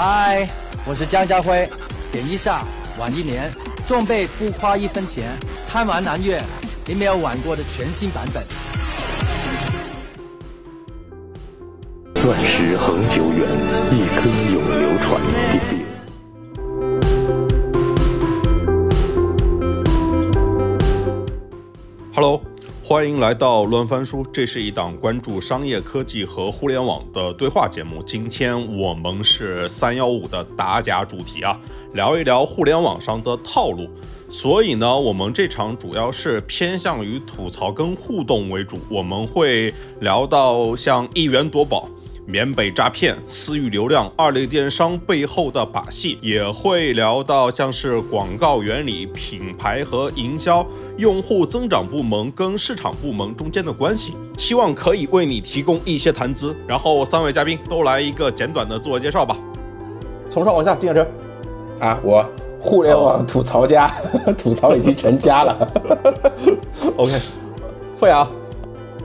嗨，我是江家辉，点一下晚一年，装备不花一分钱，贪玩蓝月，你没有玩过的全新版本。钻石恒久远，一颗永流传。欢迎来到乱翻书，这是一档关注商业科技和互联网的对话节目。今天我们是三幺五的打假主题啊，聊一聊互联网上的套路。所以呢，我们这场主要是偏向于吐槽跟互动为主，我们会聊到像一元夺宝。缅北诈骗、私域流量、二类电商背后的把戏，也会聊到像是广告原理、品牌和营销、用户增长部门跟市场部门中间的关系，希望可以为你提供一些谈资。然后三位嘉宾都来一个简短的自我介绍吧，从上往下，金先生。啊，我互联网吐槽家，吐槽已经成家了。OK，凤雅。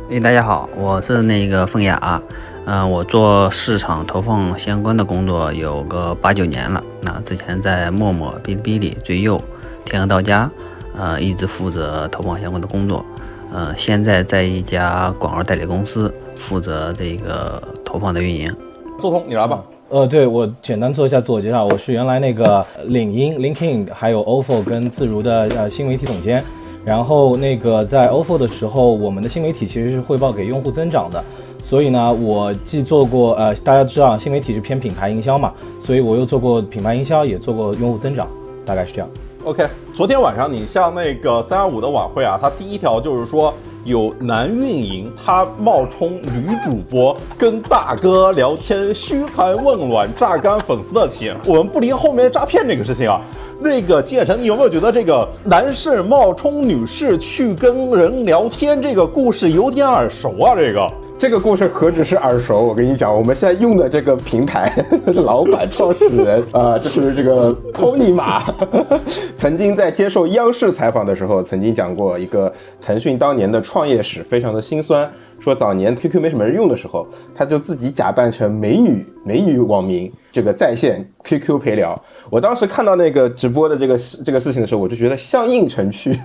哎，大家好，我是那个凤雅。嗯，我做市场投放相关的工作有个八九年了。那之前在陌陌、哔哩哔哩、最右、天鹅到家，呃，一直负责投放相关的工作。嗯，现在在一家广告代理公司负责这个投放的运营。做通，你来吧。呃，对我简单做一下自我介绍，我是原来那个领英、LinkedIn 还有 ofo 跟自如的呃新媒体总监。然后那个在 ofo 的时候，我们的新媒体其实是汇报给用户增长的。所以呢，我既做过呃，大家知道新媒体是偏品牌营销嘛，所以我又做过品牌营销，也做过用户增长，大概是这样。OK，昨天晚上你像那个三二五的晚会啊，它第一条就是说有男运营他冒充女主播跟大哥聊天，嘘寒问暖，榨干粉丝的钱。我们不离后面诈骗这个事情啊，那个金远成，你有没有觉得这个男士冒充女士去跟人聊天这个故事有点耳熟啊？这个。这个故事何止是耳熟？我跟你讲，我们现在用的这个平台 老板、创始人 啊，就是这个 Tony 马，曾经在接受央视采访的时候，曾经讲过一个腾讯当年的创业史，非常的心酸。说早年 QQ 没什么人用的时候，他就自己假扮成美女、美女网民，这个在线 QQ 陪聊。我当时看到那个直播的这个这个事情的时候，我就觉得相映成趣，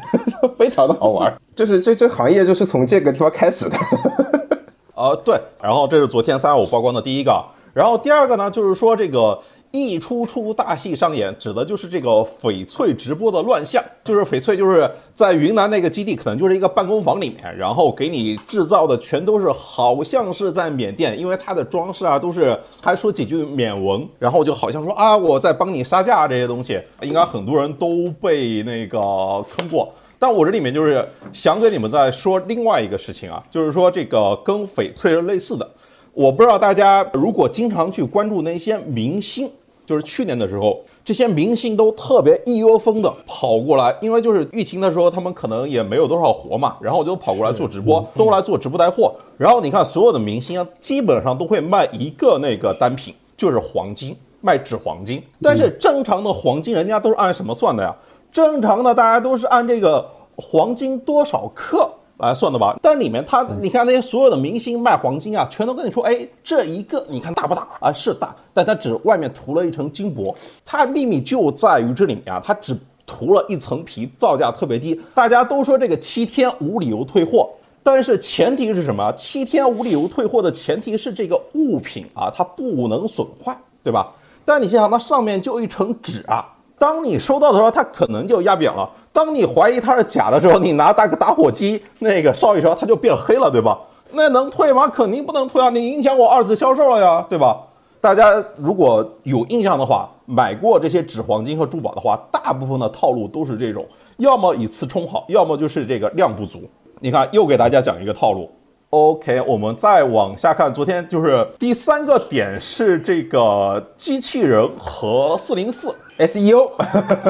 非常的好玩。就是这这行业就是从这个地方开始的。呃，对，然后这是昨天三幺五曝光的第一个，然后第二个呢，就是说这个一出出大戏上演，指的就是这个翡翠直播的乱象，就是翡翠就是在云南那个基地，可能就是一个办公房里面，然后给你制造的全都是好像是在缅甸，因为它的装饰啊都是还说几句缅文，然后就好像说啊我在帮你杀价这些东西，应该很多人都被那个坑过。但我这里面就是想给你们再说另外一个事情啊，就是说这个跟翡翠是类似的。我不知道大家如果经常去关注那些明星，就是去年的时候，这些明星都特别一窝蜂的跑过来，因为就是疫情的时候，他们可能也没有多少活嘛，然后就跑过来做直播，都来做直播带货。然后你看所有的明星啊，基本上都会卖一个那个单品，就是黄金，卖纸黄金。但是正常的黄金，人家都是按什么算的呀？正常的，大家都是按这个黄金多少克来算的吧？但里面他，你看那些所有的明星卖黄金啊，全都跟你说，哎，这一个你看大不大啊？是大，但它只外面涂了一层金箔。它秘密就在于这里面啊，它只涂了一层皮，造价特别低。大家都说这个七天无理由退货，但是前提是什么？七天无理由退货的前提是这个物品啊，它不能损坏，对吧？但你想想，它上面就一层纸啊。当你收到的时候，它可能就压扁了。当你怀疑它是假的时候，你拿大个打火机那个烧一烧，它就变黑了，对吧？那能退吗？肯定不能退啊！你影响我二次销售了呀，对吧？大家如果有印象的话，买过这些纸黄金和珠宝的话，大部分的套路都是这种，要么以次充好，要么就是这个量不足。你看，又给大家讲一个套路。OK，我们再往下看，昨天就是第三个点是这个机器人和四零四。SEO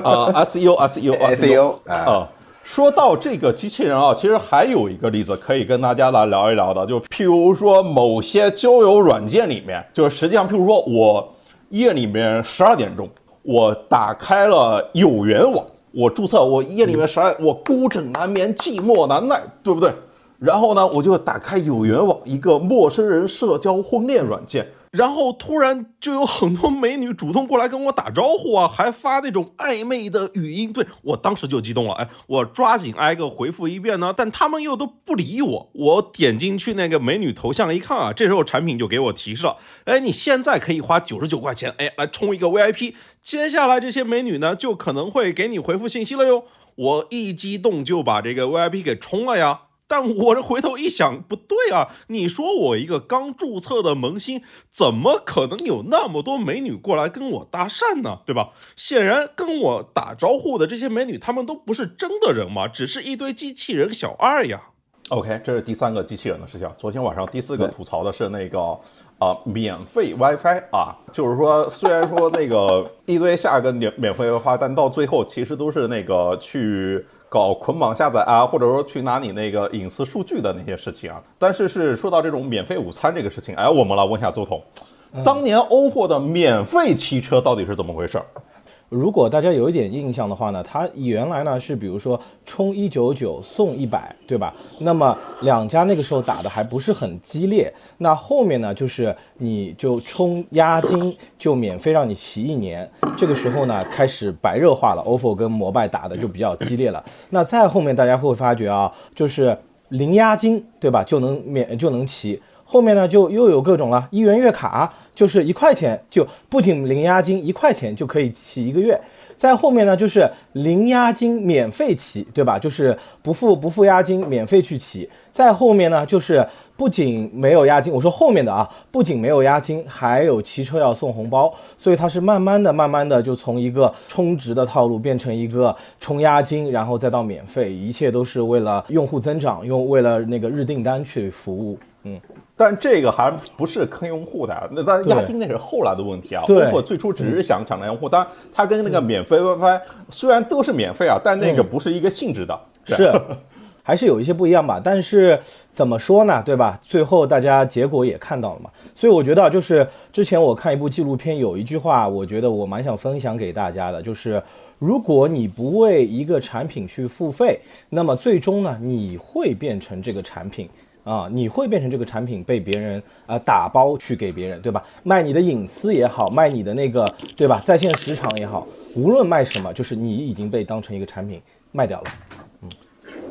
啊，SEO，SEO，SEO 啊。说到这个机器人啊，其实还有一个例子可以跟大家来聊一聊的，就譬如说某些交友软件里面，就是实际上譬如说我夜里面十二点钟，我打开了有缘网，我注册，我夜里面十二，我孤枕难眠，寂寞难耐，对不对？然后呢，我就打开有缘网一个陌生人社交婚恋软件。然后突然就有很多美女主动过来跟我打招呼啊，还发那种暧昧的语音，对我当时就激动了，哎，我抓紧挨个回复一遍呢，但他们又都不理我。我点进去那个美女头像一看啊，这时候产品就给我提示了，哎，你现在可以花九十九块钱，哎，来充一个 VIP，接下来这些美女呢就可能会给你回复信息了哟。我一激动就把这个 VIP 给充了呀。但我这回头一想，不对啊！你说我一个刚注册的萌新，怎么可能有那么多美女过来跟我搭讪呢？对吧？显然跟我打招呼的这些美女，她们都不是真的人嘛，只是一堆机器人小二呀。OK，这是第三个机器人的事情。昨天晚上第四个吐槽的是那个啊，免费 WiFi 啊，就是说虽然说那个 一堆下个免免费 WiFi，但到最后其实都是那个去。搞捆绑下载啊，或者说去拿你那个隐私数据的那些事情啊，但是是说到这种免费午餐这个事情，哎，我们来问一下周彤，当年 OPPO 的免费汽车到底是怎么回事？如果大家有一点印象的话呢，它原来呢是比如说充一九九送一百，对吧？那么两家那个时候打的还不是很激烈。那后面呢，就是你就充押金就免费让你骑一年。这个时候呢，开始白热化了，OFO 跟摩拜打的就比较激烈了。那再后面大家会发觉啊，就是零押金，对吧？就能免就能骑。后面呢就又有各种了，一元月卡。就是一块钱，就不仅零押金，一块钱就可以骑一个月。在后面呢，就是零押金免费骑，对吧？就是不付不付押金，免费去骑。在后面呢，就是不仅没有押金，我说后面的啊，不仅没有押金，还有骑车要送红包。所以它是慢慢的、慢慢的就从一个充值的套路变成一个充押金，然后再到免费，一切都是为了用户增长，用为了那个日订单去服务。嗯。但这个还不是坑用户的，那当然押金那是后来的问题啊。OPPO 最初只是想抢占用户，当然它跟那个免费 WiFi 虽然都是免费啊，但那个不是一个性质的，是 还是有一些不一样吧。但是怎么说呢，对吧？最后大家结果也看到了嘛。所以我觉得就是之前我看一部纪录片，有一句话，我觉得我蛮想分享给大家的，就是如果你不为一个产品去付费，那么最终呢，你会变成这个产品。啊，你会变成这个产品被别人啊打包去给别人，对吧？卖你的隐私也好，卖你的那个，对吧？在线时长也好，无论卖什么，就是你已经被当成一个产品卖掉了。嗯，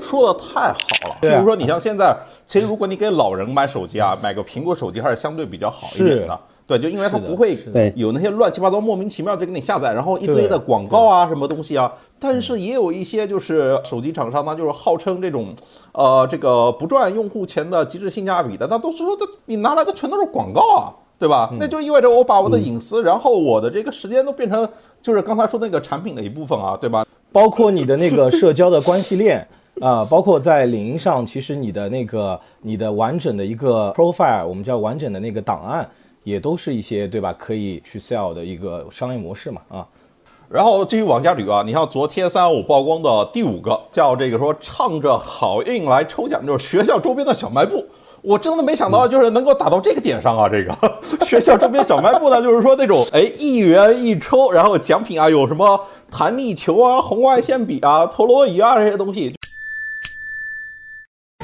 说的太好了。比如说，你像现在，其实如果你给老人买手机啊，买个苹果手机还是相对比较好一点的。对，就因为它不会有那些乱七八糟、莫名其妙就给你下载，然后一堆的广告啊，什么东西啊。但是也有一些就是手机厂商呢，就是号称这种，呃，这个不赚用户钱的极致性价比的，那都是说这你拿来的全都是广告啊，对吧？那就意味着我把我的隐私，然后我的这个时间都变成就是刚才说那个产品的一部分啊，对吧？包括你的那个社交的关系链啊，包括在领英上，其实你的那个你的完整的一个 profile，我们叫完整的那个档案。也都是一些对吧？可以去 sell 的一个商业模式嘛啊。然后继续往下捋啊，你像昨天三幺五曝光的第五个叫这个说唱着好运来抽奖，就是学校周边的小卖部。我真的没想到，就是能够打到这个点上啊！这个 学校周边小卖部呢，就是说那种哎一元一抽，然后奖品啊有什么弹力球啊、红外线笔啊、陀螺仪啊这些东西。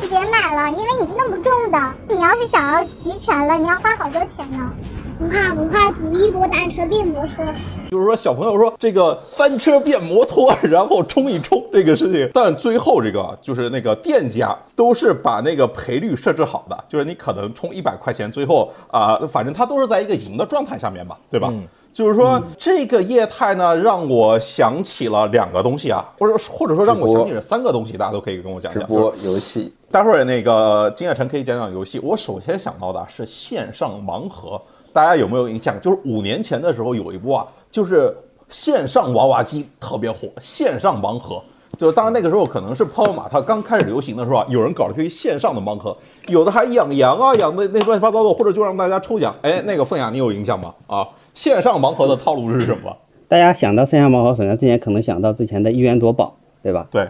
别买了，因为你是那么重的，你要是想要集全了，你要花好多钱呢。不怕不怕，赌一波单车变摩托。就是说，小朋友说这个单车变摩托，然后冲一冲这个事情，但最后这个就是那个店家都是把那个赔率设置好的，就是你可能充一百块钱，最后啊，反正它都是在一个赢的状态下面嘛，对吧？就是说这个业态呢，让我想起了两个东西啊，或者或者说让我想起了三个东西，大家都可以跟我讲讲。直播游戏，待会儿那个金叶晨可以讲讲游戏。我首先想到的是线上盲盒，大家有没有印象？就是五年前的时候有一波啊，就是线上娃娃机特别火，线上盲盒。就是当然那个时候可能是泡泡玛特刚开始流行的时候啊，有人搞了一批线上的盲盒，有的还养羊啊，养的那乱七八糟的，或者就让大家抽奖。哎，那个凤雅，你有印象吗？啊？线上盲盒的套路是什么？大家想到线上盲盒，首先之前可能想到之前的一元夺宝，对吧？对，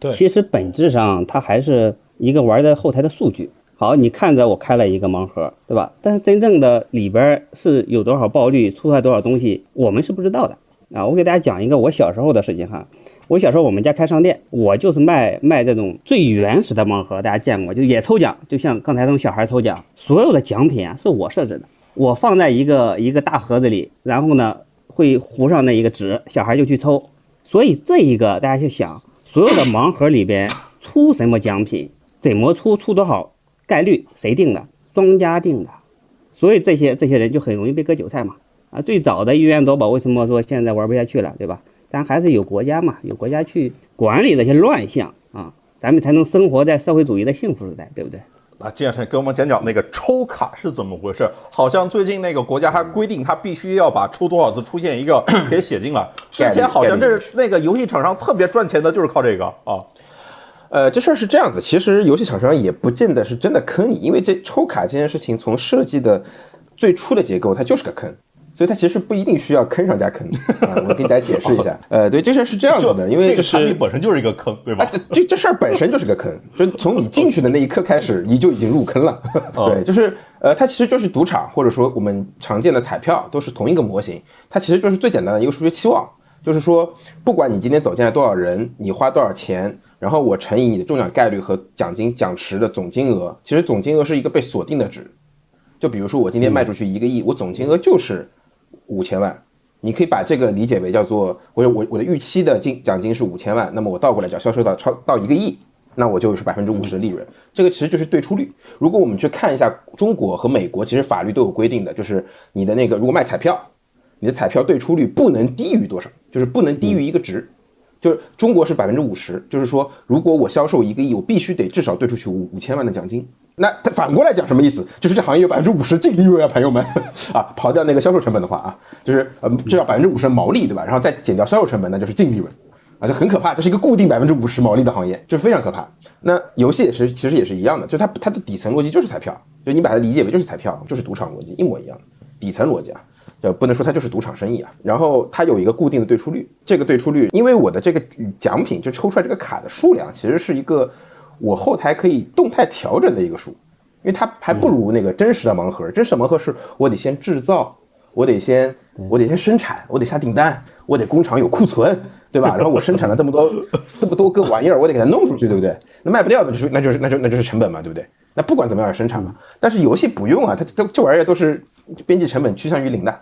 对。其实本质上它还是一个玩的后台的数据。好，你看着我开了一个盲盒，对吧？但是真正的里边是有多少爆率，出来多少东西，我们是不知道的啊。我给大家讲一个我小时候的事情哈。我小时候我们家开商店，我就是卖卖这种最原始的盲盒，大家见过，就也抽奖，就像刚才那种小孩抽奖，所有的奖品啊是我设置的。我放在一个一个大盒子里，然后呢会糊上那一个纸，小孩就去抽。所以这一个大家去想，所有的盲盒里边出什么奖品，怎么出，出多少概率，谁定的？庄家定的。所以这些这些人就很容易被割韭菜嘛。啊，最早的一元夺宝为什么说现在玩不下去了，对吧？咱还是有国家嘛，有国家去管理这些乱象啊，咱们才能生活在社会主义的幸福时代，对不对？啊，建成给我们讲讲那个抽卡是怎么回事？好像最近那个国家还规定，他必须要把抽多少次出现一个 给写进来。之前好像这是那个游戏厂商特别赚钱的，就是靠这个啊。呃，这事儿是这样子，其实游戏厂商也不见得是真的坑你，因为这抽卡这件事情从设计的最初的结构，它就是个坑。所以它其实不一定需要坑上加坑啊，我给大家解释一下。呃，对，这事儿是这样子的，因为这个产品本身就是一个坑，对吧？这这这事儿本身就是个坑，就从你进去的那一刻开始，你就已经入坑了。对，就是呃，它其实就是赌场，或者说我们常见的彩票，都是同一个模型。它其实就是最简单的一个数学期望，就是说，不管你今天走进来多少人，你花多少钱，然后我乘以你的中奖概率和奖金奖池的总金额，其实总金额是一个被锁定的值。就比如说我今天卖出去一个亿，我总金额就是。五千万，你可以把这个理解为叫做我我我的预期的金奖金是五千万，那么我倒过来讲销售到超到一个亿，那我就是百分之五十的利润。这个其实就是对出率。如果我们去看一下中国和美国，其实法律都有规定的，就是你的那个如果卖彩票，你的彩票对出率不能低于多少，就是不能低于一个值。就是中国是百分之五十，就是说如果我销售一个亿，我必须得至少兑出去五五千万的奖金。那它反过来讲什么意思？就是这行业有百分之五十净利润啊，朋友们 啊，刨掉那个销售成本的话啊，就是呃至少百分之五十的毛利，对吧？然后再减掉销售成本，那就是净利润啊，就很可怕。这是一个固定百分之五十毛利的行业，就是非常可怕。那游戏也是，其实也是一样的，就它它的底层逻辑就是彩票，就你把它理解为就是彩票，就是赌场逻辑，一模一样。底层逻辑啊，就不能说它就是赌场生意啊。然后它有一个固定的兑出率，这个兑出率，因为我的这个奖品就抽出来这个卡的数量，其实是一个。我后台可以动态调整的一个数，因为它还不如那个真实的盲盒。真实的盲盒是我得先制造，我得先我得先生产，我得下订单，我得工厂有库存，对吧？然后我生产了这么多这么多个玩意儿，我得给它弄出去，对不对？那卖不掉的就是那就是那就那就是成本嘛，对不对？那不管怎么样生产嘛。但是游戏不用啊，它这这玩意儿都是边际成本趋向于零的，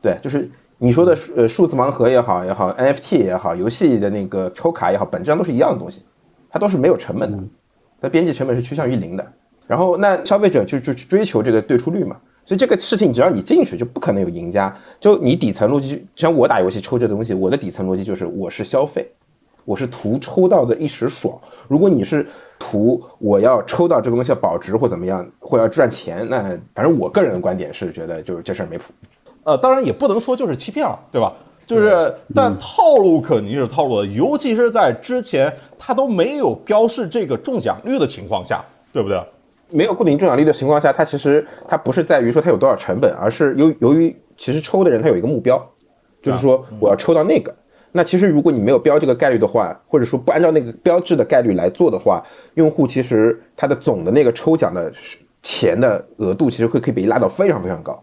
对，就是你说的呃数字盲盒也好也好，NFT 也好，游戏的那个抽卡也好，本质上都是一样的东西。它都是没有成本的，它边际成本是趋向于零的。然后那消费者就就去追求这个对出率嘛，所以这个事情只要你进去就不可能有赢家。就你底层逻辑，像我打游戏抽这东西，我的底层逻辑就是我是消费，我是图抽到的一时爽。如果你是图我要抽到这个东西要保值或怎么样，或要赚钱，那反正我个人的观点是觉得就是这事儿没谱。呃，当然也不能说就是欺骗了，对吧？就是，但套路肯定是套路的，尤其是在之前他都没有标示这个中奖率的情况下，对不对？没有固定中奖率的情况下，它其实它不是在于说它有多少成本，而是由由于其实抽的人他有一个目标，就是说我要抽到那个。那其实如果你没有标这个概率的话，或者说不按照那个标志的概率来做的话，用户其实他的总的那个抽奖的钱的额度其实会可以被拉到非常非常高。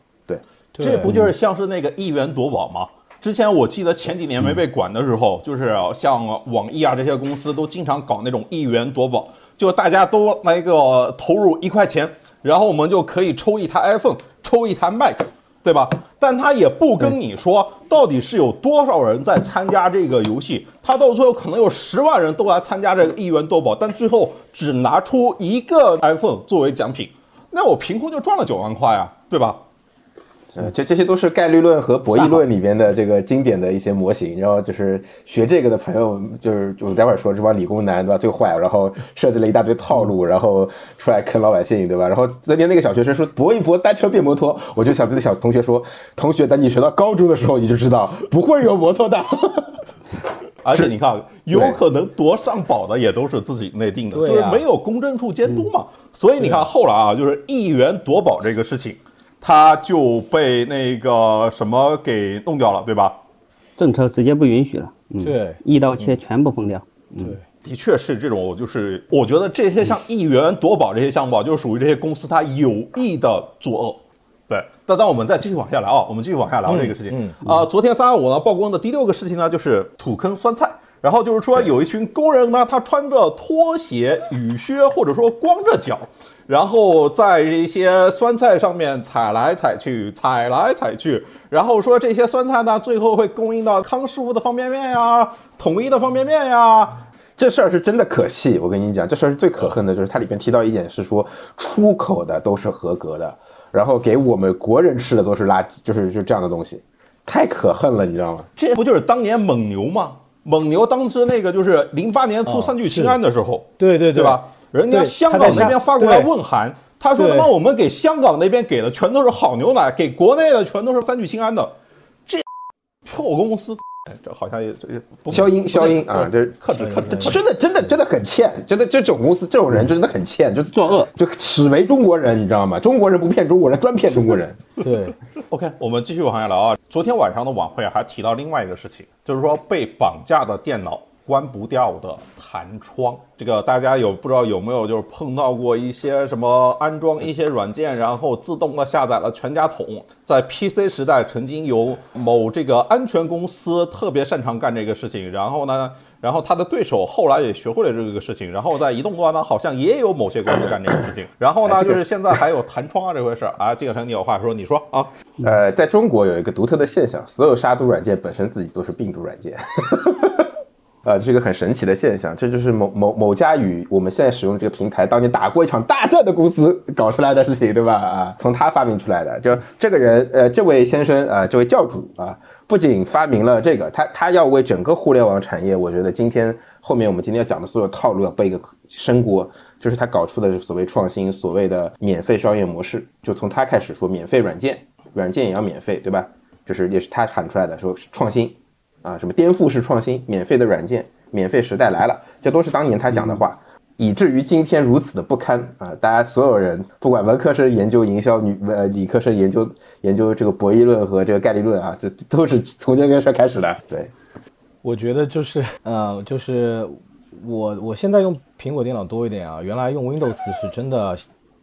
对，这不就是像是那个一元夺宝吗？之前我记得前几年没被管的时候，就是像网易啊这些公司都经常搞那种一元夺宝，就大家都来个投入一块钱，然后我们就可以抽一台 iPhone，抽一台 Mac，对吧？但他也不跟你说到底是有多少人在参加这个游戏，他到最后可能有十万人都来参加这个一元夺宝，但最后只拿出一个 iPhone 作为奖品，那我凭空就赚了九万块啊，对吧？呃，这这些都是概率论和博弈论里边的这个经典的一些模型，然后就是学这个的朋友，就是我待会儿说这帮理工男对吧最坏，然后设计了一大堆套路，然后出来坑老百姓对吧？然后昨天那个小学生说搏一搏单车变摩托，我就想对小同学说，同学等你学到高中的时候你就知道 不会有摩托的，而且你看有可能夺上宝的也都是自己内定的，就是没有公证处监督嘛，所以你看后来啊，就是一元夺宝这个事情。他就被那个什么给弄掉了，对吧？政策直接不允许了。对，一刀切，全部封掉。对，的确是这种，就是我觉得这些像亿元夺宝这些项目，就是属于这些公司它有意的作恶。对，但当我们再继续往下聊啊，我们继续往下聊这个事情。啊，昨天三二五呢曝光的第六个事情呢，就是土坑酸菜。然后就是说有一群工人呢，他穿着拖鞋、雨靴，或者说光着脚，然后在这些酸菜上面踩来踩去，踩来踩去，然后说这些酸菜呢，最后会供应到康师傅的方便面呀、统一的方便面呀。这事儿是真的可气，我跟你讲，这事儿是最可恨的，就是它里边提到一点是说出口的都是合格的，然后给我们国人吃的都是垃圾，就是就这样的东西，太可恨了，你知道吗？这不就是当年蒙牛吗？蒙牛当时那个就是零八年出三聚氰胺的时候，对对对。吧？人家香港那边发过来问函，他说他妈我们给香港那边给的全都是好牛奶，给国内的全都是三聚氰胺的，这 破公司，哎这好像也这也不消音消音啊，这克制克制，真的真的真的很欠，真的这种公司这种人真的很欠，就作恶，就耻为中国人，你知道吗？中国人不骗中国人，专骗中国人。对，OK，我们继续往下聊啊。昨天晚上的晚会还提到另外一个事情，就是说被绑架的电脑关不掉的弹窗。这个大家有不知道有没有就是碰到过一些什么安装一些软件，然后自动的下载了全家桶。在 PC 时代，曾经有某这个安全公司特别擅长干这个事情，然后呢，然后他的对手后来也学会了这个事情，然后在移动端呢，好像也有某些公司干这个事情。然后呢，就是现在还有弹窗啊这回事儿啊。这个成你有话说，你说啊。呃，在中国有一个独特的现象，所有杀毒软件本身自己都是病毒软件。呃，这是一个很神奇的现象，这就是某某某家与我们现在使用这个平台当年打过一场大战的公司 搞出来的事情，对吧？啊，从他发明出来的。就这个人，呃，这位先生啊、呃，这位教主啊，不仅发明了这个，他他要为整个互联网产业，我觉得今天后面我们今天要讲的所有套路要背一个深锅，就是他搞出的所谓创新，所谓的免费商业模式，就从他开始说免费软件，软件也要免费，对吧？就是也是他喊出来的，说创新。啊，什么颠覆式创新，免费的软件，免费时代来了，这都是当年他讲的话，以至于今天如此的不堪啊！大家所有人，不管文科生研究营销，女呃理科生研究研究这个博弈论和这个概率论啊，这都是从这件事儿开始的。对，我觉得就是呃，就是我我现在用苹果电脑多一点啊，原来用 Windows 是真的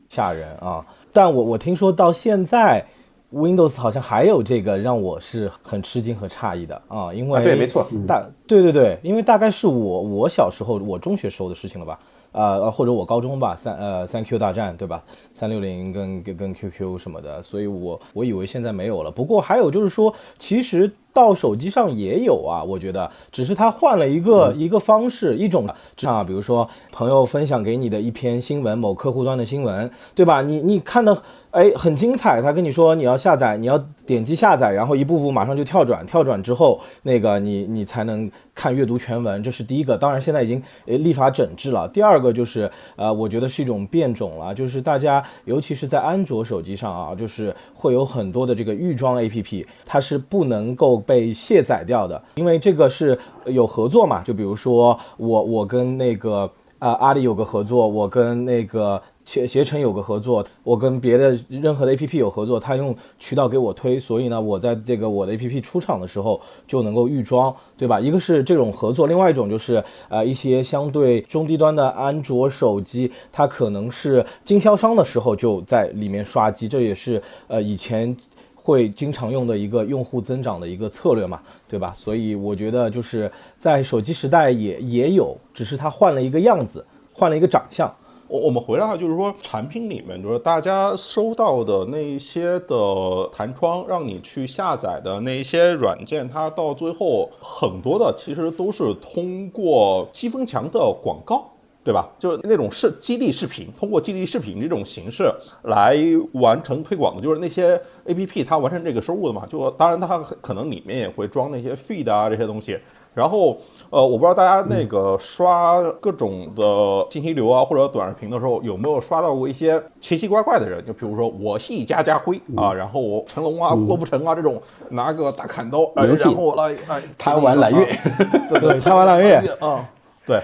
吓人啊，但我我听说到现在。Windows 好像还有这个让我是很吃惊和诧异的啊，因为啊对，没错，大对对对，因为大概是我我小时候我中学时候的事情了吧，呃或者我高中吧，三呃三 Q 大战对吧，三六零跟跟跟 QQ 什么的，所以我我以为现在没有了。不过还有就是说，其实到手机上也有啊，我觉得只是它换了一个、嗯、一个方式，一种啊，比如说朋友分享给你的一篇新闻，某客户端的新闻，对吧？你你看的。哎，很精彩。他跟你说你要下载，你要点击下载，然后一步步马上就跳转，跳转之后，那个你你才能看阅读全文，这是第一个。当然现在已经呃立法整治了。第二个就是呃，我觉得是一种变种了，就是大家尤其是在安卓手机上啊，就是会有很多的这个预装 APP，它是不能够被卸载掉的，因为这个是有合作嘛。就比如说我我跟那个啊、呃、阿里有个合作，我跟那个。携携程有个合作，我跟别的任何的 APP 有合作，他用渠道给我推，所以呢，我在这个我的 APP 出厂的时候就能够预装，对吧？一个是这种合作，另外一种就是呃一些相对中低端的安卓手机，它可能是经销商的时候就在里面刷机，这也是呃以前会经常用的一个用户增长的一个策略嘛，对吧？所以我觉得就是在手机时代也也有，只是它换了一个样子，换了一个长相。我我们回来就是说，产品里面就是大家收到的那些的弹窗，让你去下载的那些软件，它到最后很多的其实都是通过积分墙的广告，对吧？就是那种视激励视频，通过激励视频这种形式来完成推广的，就是那些 A P P 它完成这个收入的嘛。就当然它可能里面也会装那些 feed 啊这些东西。然后，呃，我不知道大家那个刷各种的信息流啊，或者短视频的时候，有没有刷到过一些奇奇怪怪的人？就比如说我系家家辉啊，然后我成龙啊、郭富城啊这种拿个大砍刀，呃、然后来来贪玩揽月，对对，贪玩 揽月。啊，对。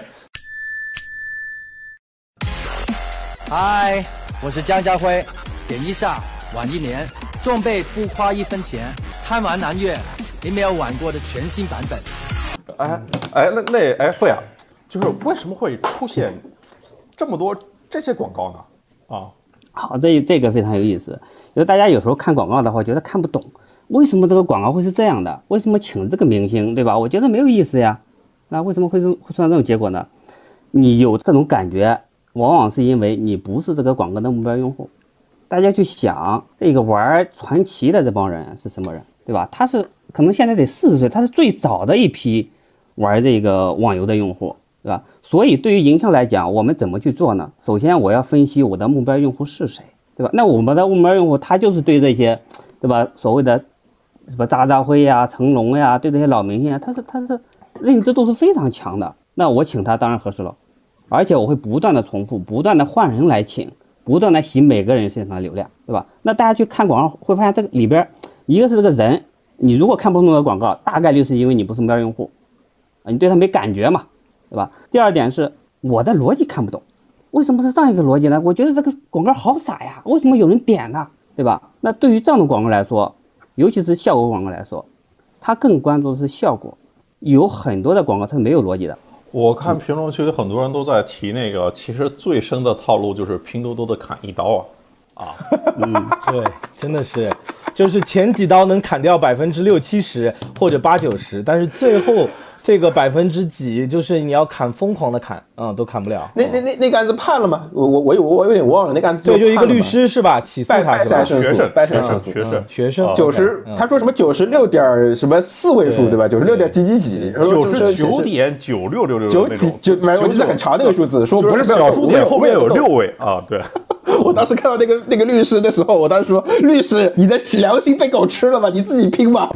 嗨，我是江家辉，点一下晚一年，装备不花一分钱，贪玩蓝月，你没有玩过的全新版本。哎哎，那那哎，费啊，就是为什么会出现这么多这些广告呢？啊，好，这这个非常有意思，因为大家有时候看广告的话，觉得看不懂，为什么这个广告会是这样的？为什么请这个明星，对吧？我觉得没有意思呀，那为什么会会出现这种结果呢？你有这种感觉，往往是因为你不是这个广告的目标用户。大家去想，这个玩传奇的这帮人是什么人，对吧？他是可能现在得四十岁，他是最早的一批玩这个网游的用户，对吧？所以对于营销来讲，我们怎么去做呢？首先我要分析我的目标用户是谁，对吧？那我们的目标用户他就是对这些，对吧？所谓的什么渣渣辉呀、成龙呀，对这些老明星啊，他是他是认知度是非常强的。那我请他当然合适了，而且我会不断的重复，不断的换人来请。不断的洗每个人身上的流量，对吧？那大家去看广告会发现，这个里边一个是这个人，你如果看不懂的广告，大概率是因为你不是目标用户，啊，你对他没感觉嘛，对吧？第二点是我的逻辑看不懂，为什么是这样一个逻辑呢？我觉得这个广告好傻呀，为什么有人点呢？对吧？那对于这样的广告来说，尤其是效果广告来说，它更关注的是效果，有很多的广告它是没有逻辑的。我看评论区有很多人都在提那个，其实最深的套路就是拼多多的砍一刀啊，啊，嗯，对，真的是，就是前几刀能砍掉百分之六七十或者八九十，但是最后。这个百分之几，就是你要砍疯狂的砍，嗯，都砍不了。那那那那个案子判了吗？我我我有我有点忘了那个案子。对，就一个律师是吧？起诉他是吧？学生，学生，学生，学生。九十，他说什么九十六点什么四位数对吧？九十六点几几几？九十九点九六六六九几就反正我记得很长那个数字，说不是小数点后面有六位啊。对，我当时看到那个那个律师的时候，我当时说律师，你的良心被狗吃了吧？你自己拼吧。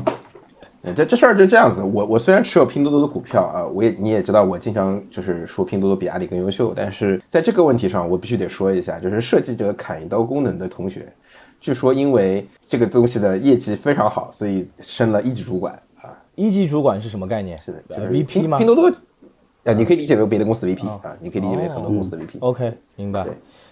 这这事儿就这样子，我我虽然持有拼多多的股票啊，我也你也知道，我经常就是说拼多多比阿里更优秀，但是在这个问题上，我必须得说一下，就是设计这个砍一刀功能的同学，据说因为这个东西的业绩非常好，所以升了一级主管啊。一级主管是什么概念？是的，就是 VP 吗？拼多多，啊，你可以理解为别的公司 VP 啊，你可以理解为很多公司的 VP。OK，明白。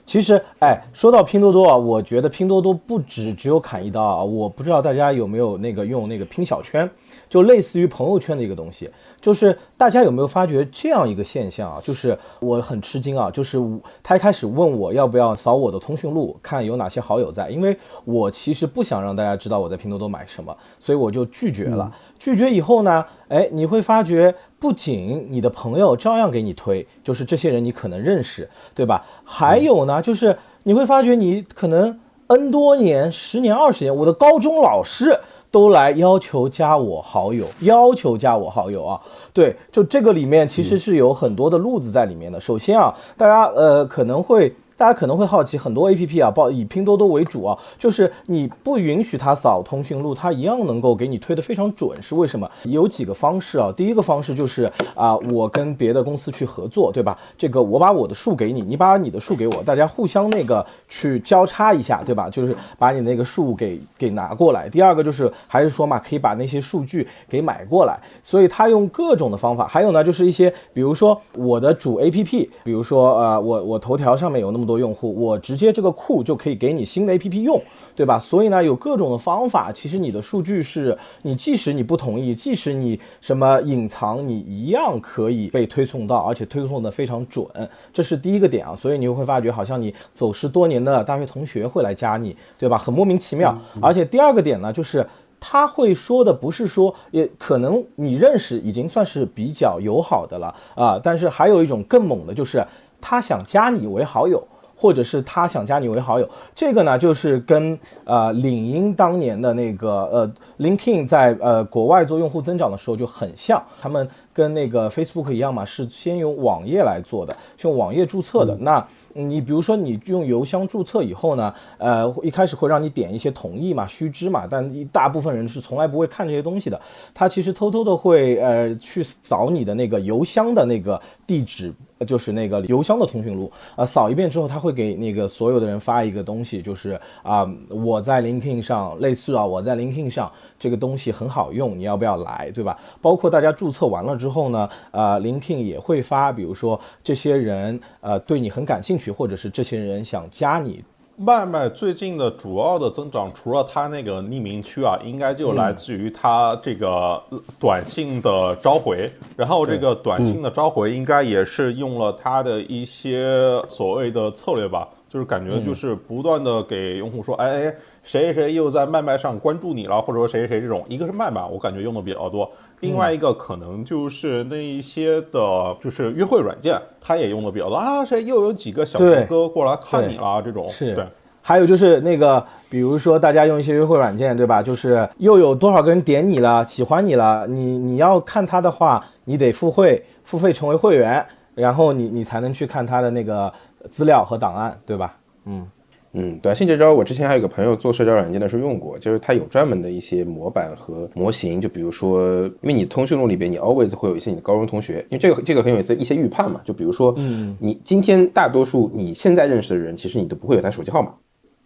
其实，哎，说到拼多多啊，我觉得拼多多不止只有砍一刀啊。我不知道大家有没有那个用那个拼小圈，就类似于朋友圈的一个东西。就是大家有没有发觉这样一个现象啊？就是我很吃惊啊，就是他一开始问我要不要扫我的通讯录，看有哪些好友在，因为我其实不想让大家知道我在拼多多买什么，所以我就拒绝了。拒绝以后呢，哎，你会发觉。不仅你的朋友照样给你推，就是这些人你可能认识，对吧？还有呢，就是你会发觉你可能 N 多年、十年、二十年，我的高中老师都来要求加我好友，要求加我好友啊。对，就这个里面其实是有很多的路子在里面的。首先啊，大家呃可能会。大家可能会好奇，很多 A P P 啊，报以拼多多为主啊，就是你不允许它扫通讯录，它一样能够给你推得非常准，是为什么？有几个方式啊。第一个方式就是啊，我跟别的公司去合作，对吧？这个我把我的数给你，你把你的数给我，大家互相那个去交叉一下，对吧？就是把你那个数给给拿过来。第二个就是还是说嘛，可以把那些数据给买过来。所以他用各种的方法。还有呢，就是一些比如说我的主 A P P，比如说呃，我我头条上面有那么多用户，我直接这个库就可以给你新的 A P P 用，对吧？所以呢，有各种的方法，其实你的数据是你即使你不同意，即使你什么隐藏，你一样可以被推送到，而且推送的非常准。这是第一个点啊，所以你会发觉好像你走失多年的大学同学会来加你，对吧？很莫名其妙。而且第二个点呢，就是他会说的不是说，也可能你认识已经算是比较友好的了啊，但是还有一种更猛的，就是他想加你为好友。或者是他想加你为好友，这个呢，就是跟呃领英当年的那个呃 LinkedIn 在呃国外做用户增长的时候就很像，他们跟那个 Facebook 一样嘛，是先用网页来做的，用网页注册的。那你比如说你用邮箱注册以后呢，呃一开始会让你点一些同意嘛、须知嘛，但一大部分人是从来不会看这些东西的，他其实偷偷的会呃去扫你的那个邮箱的那个地址。就是那个邮箱的通讯录，呃，扫一遍之后，他会给那个所有的人发一个东西，就是啊，我在 LinkedIn 上，类似啊，我在 LinkedIn 上这个东西很好用，你要不要来，对吧？包括大家注册完了之后呢，呃，LinkedIn 也会发，比如说这些人呃对你很感兴趣，或者是这些人想加你。外卖最近的主要的增长，除了它那个匿名区啊，应该就来自于它这个短信的召回。然后这个短信的召回应该也是用了它的一些所谓的策略吧，就是感觉就是不断的给用户说，哎哎，谁谁谁又在麦麦上关注你了，或者说谁谁谁这种，一个是麦麦，我感觉用的比较多，另外一个可能就是那一些的，就是约会软件，它也用的比较多啊，谁又有几个小哥哥过来看你了这种，是对。还有就是那个，比如说大家用一些约会软件，对吧？就是又有多少个人点你了，喜欢你了，你你要看他的话，你得付费，付费成为会员，然后你你才能去看他的那个资料和档案，对吧？嗯嗯，短信这招我之前还有个朋友做社交软件的时候用过，就是他有专门的一些模板和模型，就比如说，因为你通讯录里边你 always 会有一些你的高中同学，因为这个这个很有意思，一些预判嘛，就比如说，嗯，你今天大多数你现在认识的人，其实你都不会有他手机号码。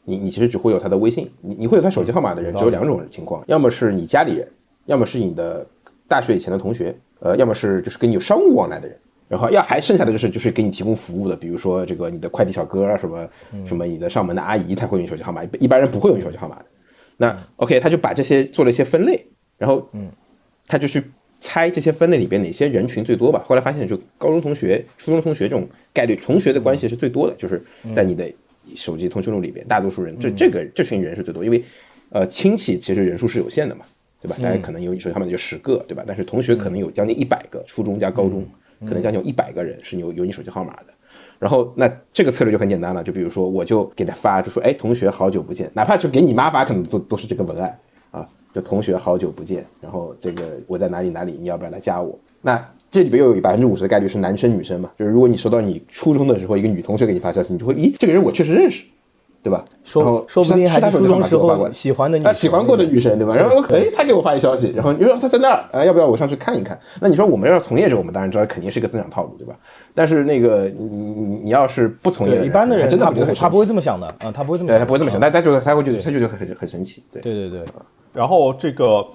你你其实只会有他的微信，你你会有他手机号码的人只有两种情况，要么是你家里人，要么是你的大学以前的同学，呃，要么是就是跟你有商务往来的人，然后要还剩下的就是就是给你提供服务的，比如说这个你的快递小哥啊，什么什么你的上门的阿姨，他会用手机号码，一般人不会用手机号码的。那 OK，他就把这些做了一些分类，然后嗯，他就去猜这些分类里边哪些人群最多吧。后来发现就高中同学、初中同学这种概率，同学的关系是最多的，就是在你的。手机通讯录里边，大多数人这这个这群人是最多，因为，呃，亲戚其实人数是有限的嘛，对吧？大家可能有手机号码就十个，对吧？但是同学可能有将近一百个，初中加高中，可能将近有一百个人是有有你手机号码的。然后那这个策略就很简单了，就比如说我就给他发，就说，哎，同学好久不见，哪怕就给你妈发，可能都都是这个文案啊，就同学好久不见，然后这个我在哪里哪里，你要不要来加我？那这里边又有百分之五十的概率是男生女生嘛？就是如果你收到你初中的时候一个女同学给你发消息，你就会，咦，这个人我确实认识，对吧？说说不定还是初中时候喜欢的女，喜欢过的女生，对吧？然后哎，他给我发一消息，然后你说他在那儿，啊，要不要我上去看一看？那你说我们要从业者，我们当然知道肯定是一个增长套路，对吧？但是那个你你你要是不从业，一般的人真的不会，他不会这么想的啊，他不会这么，想，他不会这么想，但他就他会觉得他觉得很很神奇，对对对对，然后这个。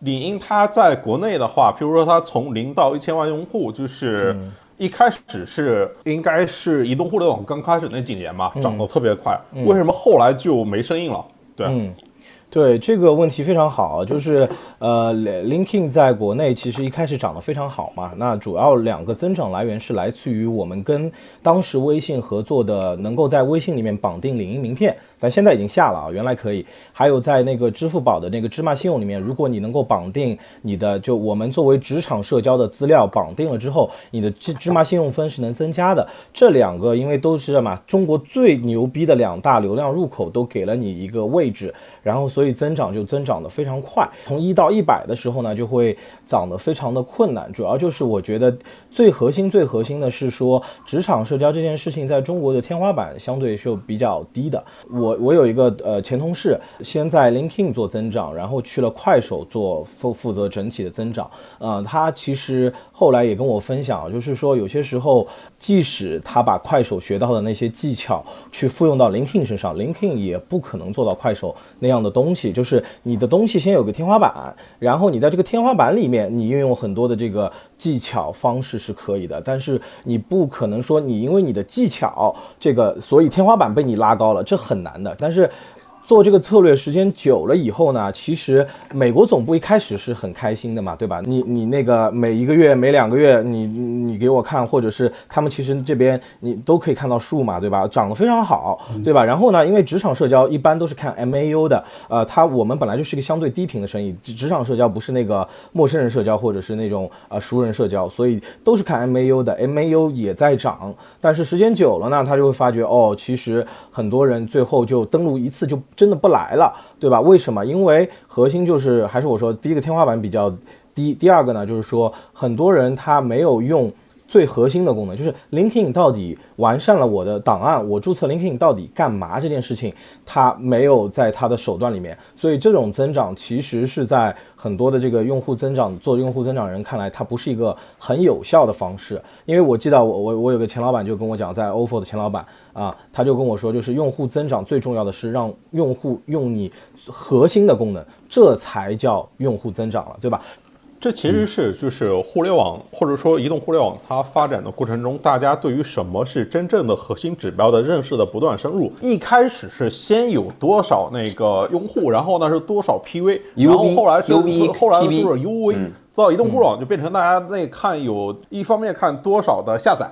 领英它在国内的话，譬如说它从零到一千万用户，就是一开始是应该是移动互联网刚开始那几年嘛，涨得特别快。为什么后来就没声音了？对。嗯对这个问题非常好，就是呃，LinkedIn 在国内其实一开始涨得非常好嘛。那主要两个增长来源是来自于我们跟当时微信合作的，能够在微信里面绑定领英名片，但现在已经下了啊，原来可以。还有在那个支付宝的那个芝麻信用里面，如果你能够绑定你的，就我们作为职场社交的资料绑定了之后，你的芝芝麻信用分是能增加的。这两个因为都是嘛，中国最牛逼的两大流量入口，都给了你一个位置。然后，所以增长就增长得非常快。从一到一百的时候呢，就会涨得非常的困难。主要就是我觉得最核心、最核心的是说，职场社交这件事情在中国的天花板相对是比较低的。我我有一个呃前同事，先在 LinkedIn 做增长，然后去了快手做负负责整体的增长。呃，他其实后来也跟我分享，就是说有些时候，即使他把快手学到的那些技巧去复用到 LinkedIn 身上，LinkedIn 也不可能做到快手那样。样的东西就是你的东西先有个天花板，然后你在这个天花板里面，你运用很多的这个技巧方式是可以的，但是你不可能说你因为你的技巧这个，所以天花板被你拉高了，这很难的。但是。做这个策略时间久了以后呢，其实美国总部一开始是很开心的嘛，对吧？你你那个每一个月、每两个月，你你给我看，或者是他们其实这边你都可以看到数嘛，对吧？涨得非常好，对吧？然后呢，因为职场社交一般都是看 MAU 的，呃，它我们本来就是一个相对低频的生意，职场社交不是那个陌生人社交或者是那种呃熟人社交，所以都是看 MAU 的，MAU 也在涨，但是时间久了呢，他就会发觉哦，其实很多人最后就登录一次就。真的不来了，对吧？为什么？因为核心就是还是我说，第一个天花板比较低，第二个呢，就是说很多人他没有用。最核心的功能就是 LinkedIn 到底完善了我的档案，我注册 LinkedIn 到底干嘛这件事情，他没有在他的手段里面，所以这种增长其实是在很多的这个用户增长做用户增长人看来，它不是一个很有效的方式。因为我记得我我我有个前老板就跟我讲，在 ofo 的前老板啊，他就跟我说，就是用户增长最重要的是让用户用你核心的功能，这才叫用户增长了，对吧？这其实是就是互联网或者说移动互联网它发展的过程中，大家对于什么是真正的核心指标的认识的不断深入。一开始是先有多少那个用户，然后呢是多少 PV，然后后来是后来是多少 UV，到移动互联网就变成大家那看有一方面看多少的下载，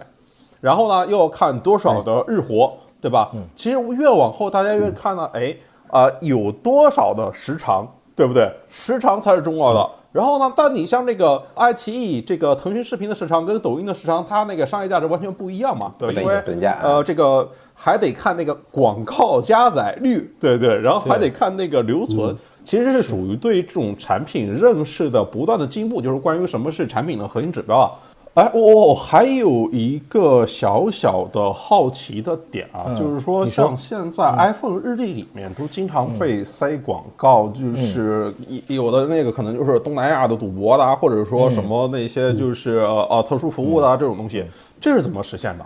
然后呢又要看多少的日活。对吧？嗯，其实越往后大家越看呢，哎，啊，有多少的时长，对不对？时长才是重要的。然后呢？但你像这个爱奇艺、这个腾讯视频的时长跟抖音的时长，它那个商业价值完全不一样嘛？对，因为呃，这个还得看那个广告加载率，对对，然后还得看那个留存，其实是属于对这种产品认识的不断的进步，就是关于什么是产品的核心指标啊。哎，我还有一个小小的好奇的点啊，就是说，像现在 iPhone 日历里面都经常被塞广告，就是有的那个可能就是东南亚的赌博的，或者说什么那些就是呃特殊服务的啊这种东西，这是怎么实现的？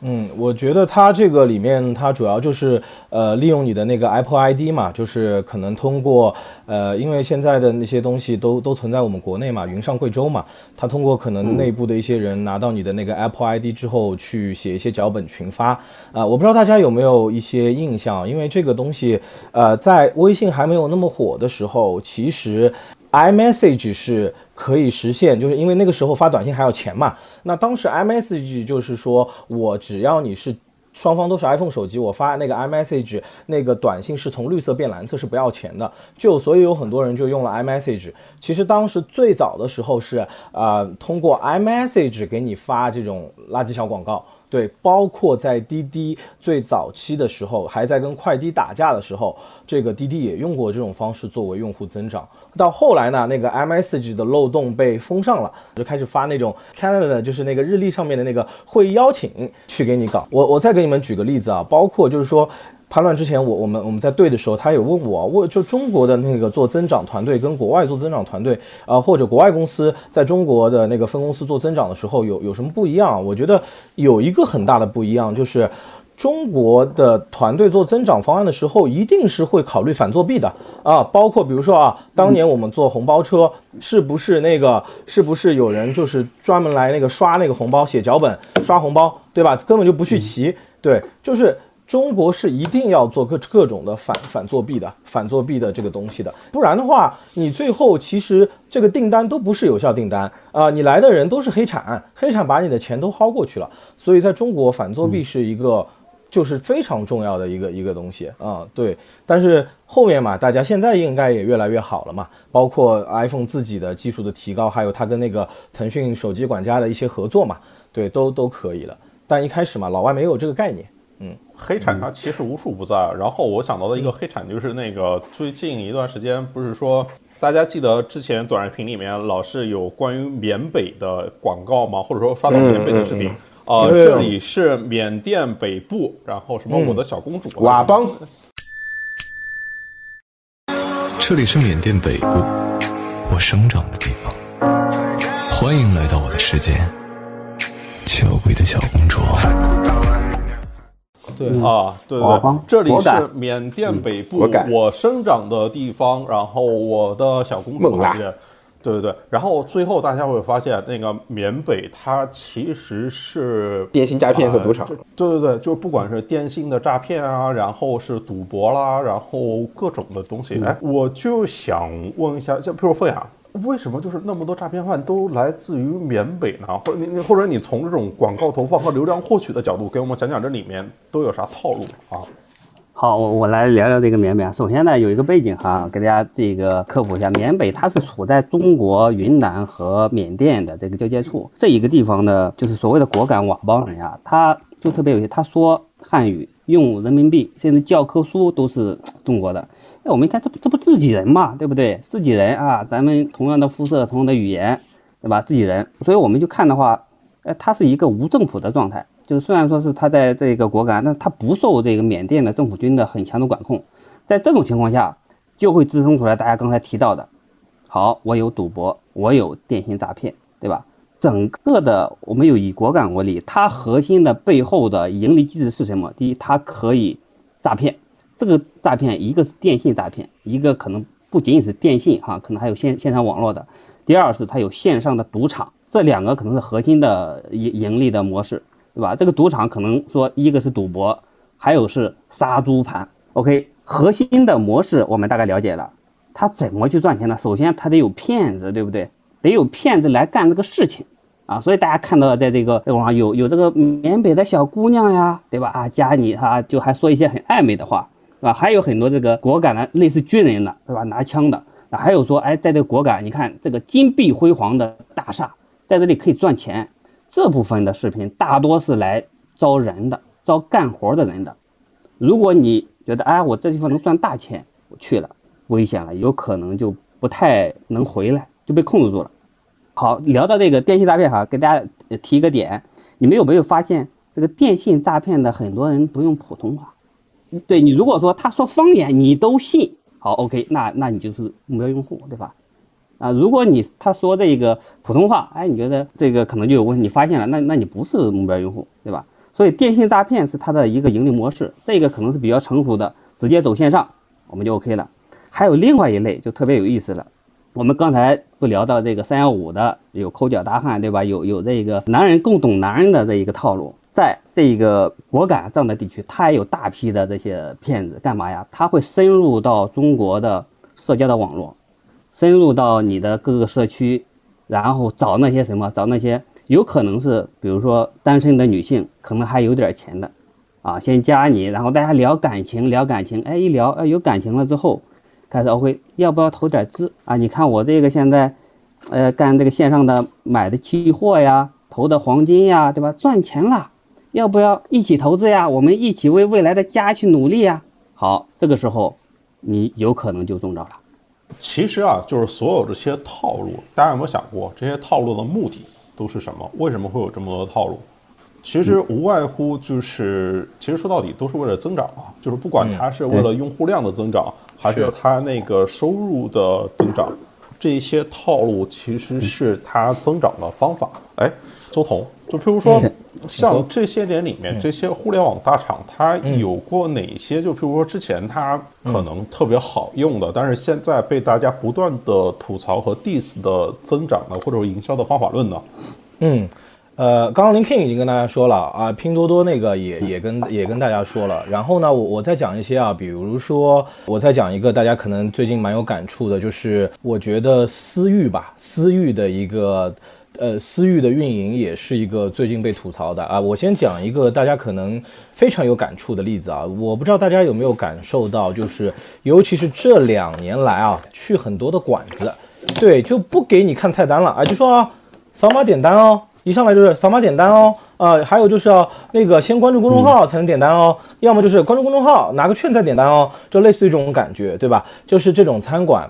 嗯，我觉得它这个里面，它主要就是呃，利用你的那个 Apple ID 嘛，就是可能通过呃，因为现在的那些东西都都存在我们国内嘛，云上贵州嘛，它通过可能内部的一些人拿到你的那个 Apple ID 之后，去写一些脚本群发啊，我不知道大家有没有一些印象，因为这个东西呃，在微信还没有那么火的时候，其实。iMessage 是可以实现，就是因为那个时候发短信还要钱嘛。那当时 iMessage 就是说我只要你是双方都是 iPhone 手机，我发那个 iMessage 那个短信是从绿色变蓝色是不要钱的。就所以有很多人就用了 iMessage。其实当时最早的时候是呃通过 iMessage 给你发这种垃圾小广告。对，包括在滴滴最早期的时候，还在跟快滴打架的时候，这个滴滴也用过这种方式作为用户增长。到后来呢，那个 message 的漏洞被封上了，就开始发那种 Canada，就是那个日历上面的那个会议邀请去给你搞。我我再给你们举个例子啊，包括就是说。叛乱之前，我我们我们在对的时候，他有问我，问就中国的那个做增长团队跟国外做增长团队啊，或者国外公司在中国的那个分公司做增长的时候，有有什么不一样？我觉得有一个很大的不一样，就是中国的团队做增长方案的时候，一定是会考虑反作弊的啊，包括比如说啊，当年我们做红包车，是不是那个是不是有人就是专门来那个刷那个红包，写脚本刷红包，对吧？根本就不去骑，对，就是。中国是一定要做各各种的反反作弊的反作弊的这个东西的，不然的话，你最后其实这个订单都不是有效订单啊，你来的人都是黑产，黑产把你的钱都薅过去了。所以在中国，反作弊是一个就是非常重要的一个一个东西啊。对，但是后面嘛，大家现在应该也越来越好了嘛，包括 iPhone 自己的技术的提高，还有它跟那个腾讯手机管家的一些合作嘛，对，都都可以了。但一开始嘛，老外没有这个概念。嗯，黑产它其实无处不在。然后我想到的一个黑产就是那个最近一段时间，不是说大家记得之前短视频里面老是有关于缅北的广告吗？或者说刷到缅北的视频？呃，这里是缅甸北部，然后什么我的小公主佤邦，这里是缅甸北部，我生长的地方。欢迎来到我的世界，娇贵的小公主。对啊，对对，这里是缅甸北部我生长的地方，然后我的小公主对对对，然后最后大家会发现，那个缅北它其实是电信诈骗和赌场，对对对，就不管是电信的诈骗啊，然后是赌博啦，然后各种的东西，哎，我就想问一下，像比如凤雅。为什么就是那么多诈骗犯都来自于缅北呢？或者你或者你从这种广告投放和流量获取的角度，给我们讲讲这里面都有啥套路啊？好，我我来聊聊这个缅北啊。首先呢，有一个背景哈，给大家这个科普一下，缅北它是处在中国云南和缅甸的这个交界处，这一个地方呢，就是所谓的果敢佤邦人呀，他就特别有些，他说汉语。用人民币，甚至教科书都是中国的。哎，我们一看，这不这不自己人嘛，对不对？自己人啊，咱们同样的肤色，同样的语言，对吧？自己人，所以我们就看的话，呃，它是一个无政府的状态。就是虽然说是他在这个果敢，但他不受这个缅甸的政府军的很强的管控。在这种情况下，就会滋生出来大家刚才提到的，好，我有赌博，我有电信诈骗，对吧？整个的我们有以果敢为例，它核心的背后的盈利机制是什么？第一，它可以诈骗，这个诈骗一个是电信诈骗，一个可能不仅仅是电信哈，可能还有线线上网络的。第二是它有线上的赌场，这两个可能是核心的盈盈利的模式，对吧？这个赌场可能说一个是赌博，还有是杀猪盘。OK，核心的模式我们大概了解了，他怎么去赚钱呢？首先他得有骗子，对不对？得有骗子来干这个事情，啊，所以大家看到在这个网上有有这个缅北的小姑娘呀，对吧？啊，加你哈，就还说一些很暧昧的话，是吧？还有很多这个果敢的，类似军人的，是吧？拿枪的，还有说，哎，在这个果敢，你看这个金碧辉煌的大厦，在这里可以赚钱。这部分的视频大多是来招人的，招干活的人的。如果你觉得，哎，我这地方能赚大钱，我去了，危险了，有可能就不太能回来，就被控制住了。好，聊到这个电信诈骗哈，给大家提一个点，你们有没有发现这个电信诈骗的很多人不用普通话？对你如果说他说方言你都信，好，OK，那那你就是目标用户，对吧？啊，如果你他说这个普通话，哎，你觉得这个可能就有问题，你发现了，那那你不是目标用户，对吧？所以电信诈骗是它的一个盈利模式，这个可能是比较成熟的，直接走线上，我们就 OK 了。还有另外一类就特别有意思了。我们刚才不聊到这个三幺五的有抠脚大汉，对吧？有有这个男人更懂男人的这一个套路，在这个果敢这样的地区，他也有大批的这些骗子，干嘛呀？他会深入到中国的社交的网络，深入到你的各个社区，然后找那些什么，找那些有可能是比如说单身的女性，可能还有点钱的，啊，先加你，然后大家聊感情，聊感情，哎，一聊，哎，有感情了之后。开始 OK，要不要投点资啊？你看我这个现在，呃，干这个线上的买的期货呀，投的黄金呀，对吧？赚钱了，要不要一起投资呀？我们一起为未来的家去努力呀。好，这个时候你有可能就中招了。其实啊，就是所有这些套路，大家有没有想过，这些套路的目的都是什么？为什么会有这么多套路？其实无外乎就是，其实说到底都是为了增长啊，就是不管它是为了用户量的增长。还是它那个收入的增长，这些套路其实是它增长的方法。哎，周彤，就譬如说，像这些年里面，这些互联网大厂，它有过哪些？就譬如说之前它可能特别好用的，但是现在被大家不断的吐槽和 diss 的增长的，或者说营销的方法论呢？嗯。呃，刚刚林 King 已经跟大家说了啊，拼多多那个也也跟也跟大家说了。然后呢，我我再讲一些啊，比如说我再讲一个大家可能最近蛮有感触的，就是我觉得私域吧，私域的一个呃私域的运营也是一个最近被吐槽的啊。我先讲一个大家可能非常有感触的例子啊，我不知道大家有没有感受到，就是尤其是这两年来啊，去很多的馆子，对，就不给你看菜单了啊，就说啊，扫码点单哦。一上来就是扫码点单哦，啊，还有就是要那个先关注公众号才能点单哦，要么就是关注公众号拿个券再点单哦，就类似于这种感觉，对吧？就是这种餐馆。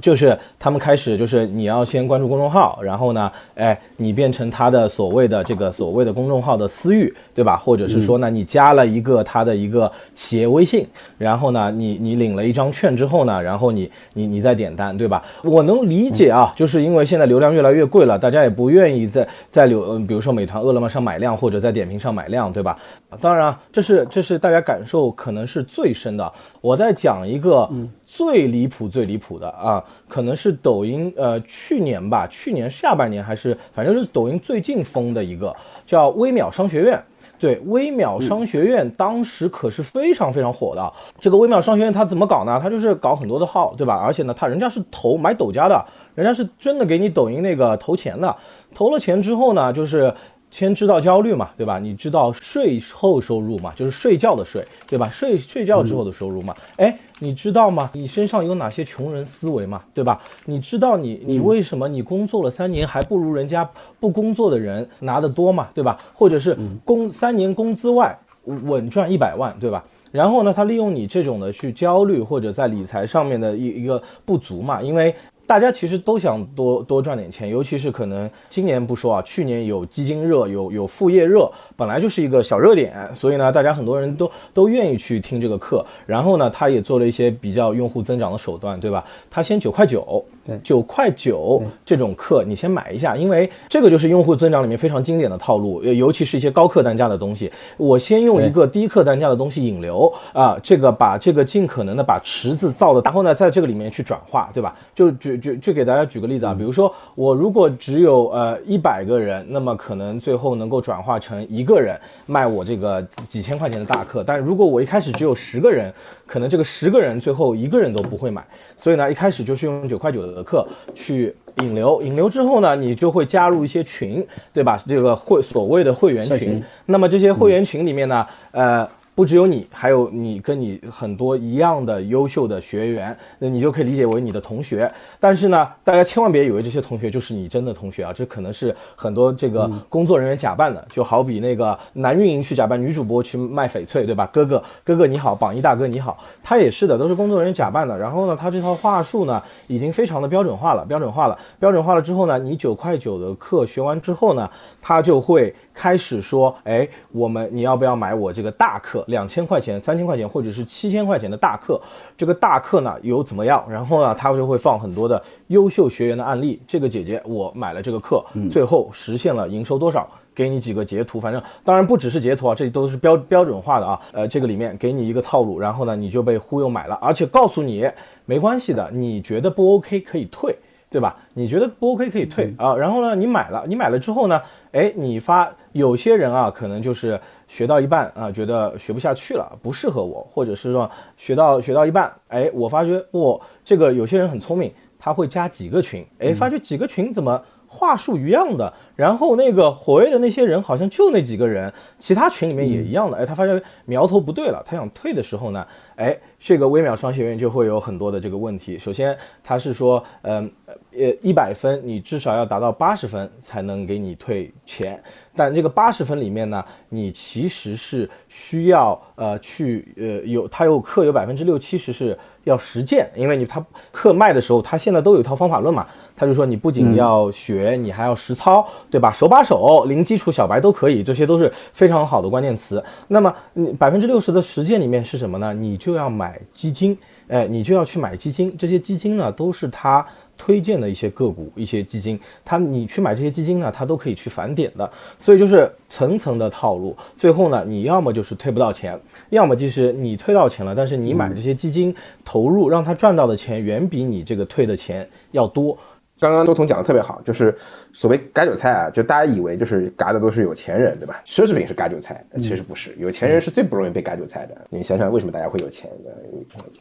就是他们开始，就是你要先关注公众号，然后呢，哎，你变成他的所谓的这个所谓的公众号的私域，对吧？或者是说呢，你加了一个他的一个企业微信，然后呢，你你领了一张券之后呢，然后你你你再点单，对吧？我能理解啊，就是因为现在流量越来越贵了，大家也不愿意在在流，嗯，比如说美团、饿了么上买量，或者在点评上买量，对吧？当然，这是这是大家感受可能是最深的。我在讲一个。最离谱、最离谱的啊，可能是抖音，呃，去年吧，去年下半年还是，反正是抖音最近封的一个，叫微秒商学院。对，微秒商学院当时可是非常非常火的。这个微秒商学院它怎么搞呢？它就是搞很多的号，对吧？而且呢，它人家是投买抖加的，人家是真的给你抖音那个投钱的。投了钱之后呢，就是。先知道焦虑嘛，对吧？你知道税后收入嘛，就是睡觉的税，对吧？睡睡觉之后的收入嘛。哎，你知道吗？你身上有哪些穷人思维嘛，对吧？你知道你你为什么你工作了三年还不如人家不工作的人拿得多嘛，对吧？或者是工三年工资外稳赚一百万，对吧？然后呢，他利用你这种的去焦虑或者在理财上面的一一个不足嘛，因为。大家其实都想多多赚点钱，尤其是可能今年不说啊，去年有基金热，有有副业热，本来就是一个小热点，所以呢，大家很多人都都愿意去听这个课。然后呢，他也做了一些比较用户增长的手段，对吧？他先九块九。九块九这种课，你先买一下，因为这个就是用户增长里面非常经典的套路，尤其是一些高客单价的东西。我先用一个低客单价的东西引流啊，这个把这个尽可能的把池子造的，然后呢，在这个里面去转化，对吧？就举举就给大家举个例子啊，比如说我如果只有呃一百个人，那么可能最后能够转化成一个人卖我这个几千块钱的大课，但如果我一开始只有十个人，可能这个十个人最后一个人都不会买。所以呢，一开始就是用九块九的课去引流，引流之后呢，你就会加入一些群，对吧？这个会所谓的会员群。那么这些会员群里面呢，呃。不只有你，还有你跟你很多一样的优秀的学员，那你就可以理解为你的同学。但是呢，大家千万别以为这些同学就是你真的同学啊，这可能是很多这个工作人员假扮的，就好比那个男运营去假扮女主播去卖翡翠，对吧？哥哥，哥哥你好，榜一大哥你好，他也是的，都是工作人员假扮的。然后呢，他这套话术呢，已经非常的标准化了，标准化了，标准化了之后呢，你九块九的课学完之后呢，他就会开始说，哎，我们你要不要买我这个大课？两千块钱、三千块钱，或者是七千块钱的大课，这个大课呢有怎么样？然后呢，他就会放很多的优秀学员的案例。这个姐姐我买了这个课，最后实现了营收多少？给你几个截图，反正当然不只是截图啊，这都是标标准化的啊。呃，这个里面给你一个套路，然后呢你就被忽悠买了，而且告诉你没关系的，你觉得不 OK 可以退。对吧？你觉得不 OK 可以退啊，然后呢，你买了，你买了之后呢，哎，你发有些人啊，可能就是学到一半啊，觉得学不下去了，不适合我，或者是说学到学到一半，哎，我发觉我这个有些人很聪明，他会加几个群，哎，发觉几个群怎么话术一样的，然后那个活跃的那些人好像就那几个人，其他群里面也一样的，哎，他发现苗头不对了，他想退的时候呢，哎。这个微秒商学院就会有很多的这个问题。首先，他是说，嗯，呃，一百分你至少要达到八十分才能给你退钱。但这个八十分里面呢，你其实是需要呃去呃有他有课有百分之六七十是要实践，因为你他课卖的时候，他现在都有一套方法论嘛。他就说你不仅要学，你还要实操，对吧？手把手，零基础小白都可以，这些都是非常好的关键词。那么你百分之六十的实践里面是什么呢？你就要买。基金，哎，你就要去买基金。这些基金呢，都是他推荐的一些个股，一些基金。他你去买这些基金呢，他都可以去返点的。所以就是层层的套路。最后呢，你要么就是退不到钱，要么就是你退到钱了，但是你买这些基金投入，让他赚到的钱远比你这个退的钱要多。刚刚周彤讲的特别好，就是所谓割韭菜啊，就大家以为就是割的都是有钱人，对吧？奢侈品是割韭菜，其实不是，有钱人是最不容易被割韭菜的。你想想，为什么大家会有钱的？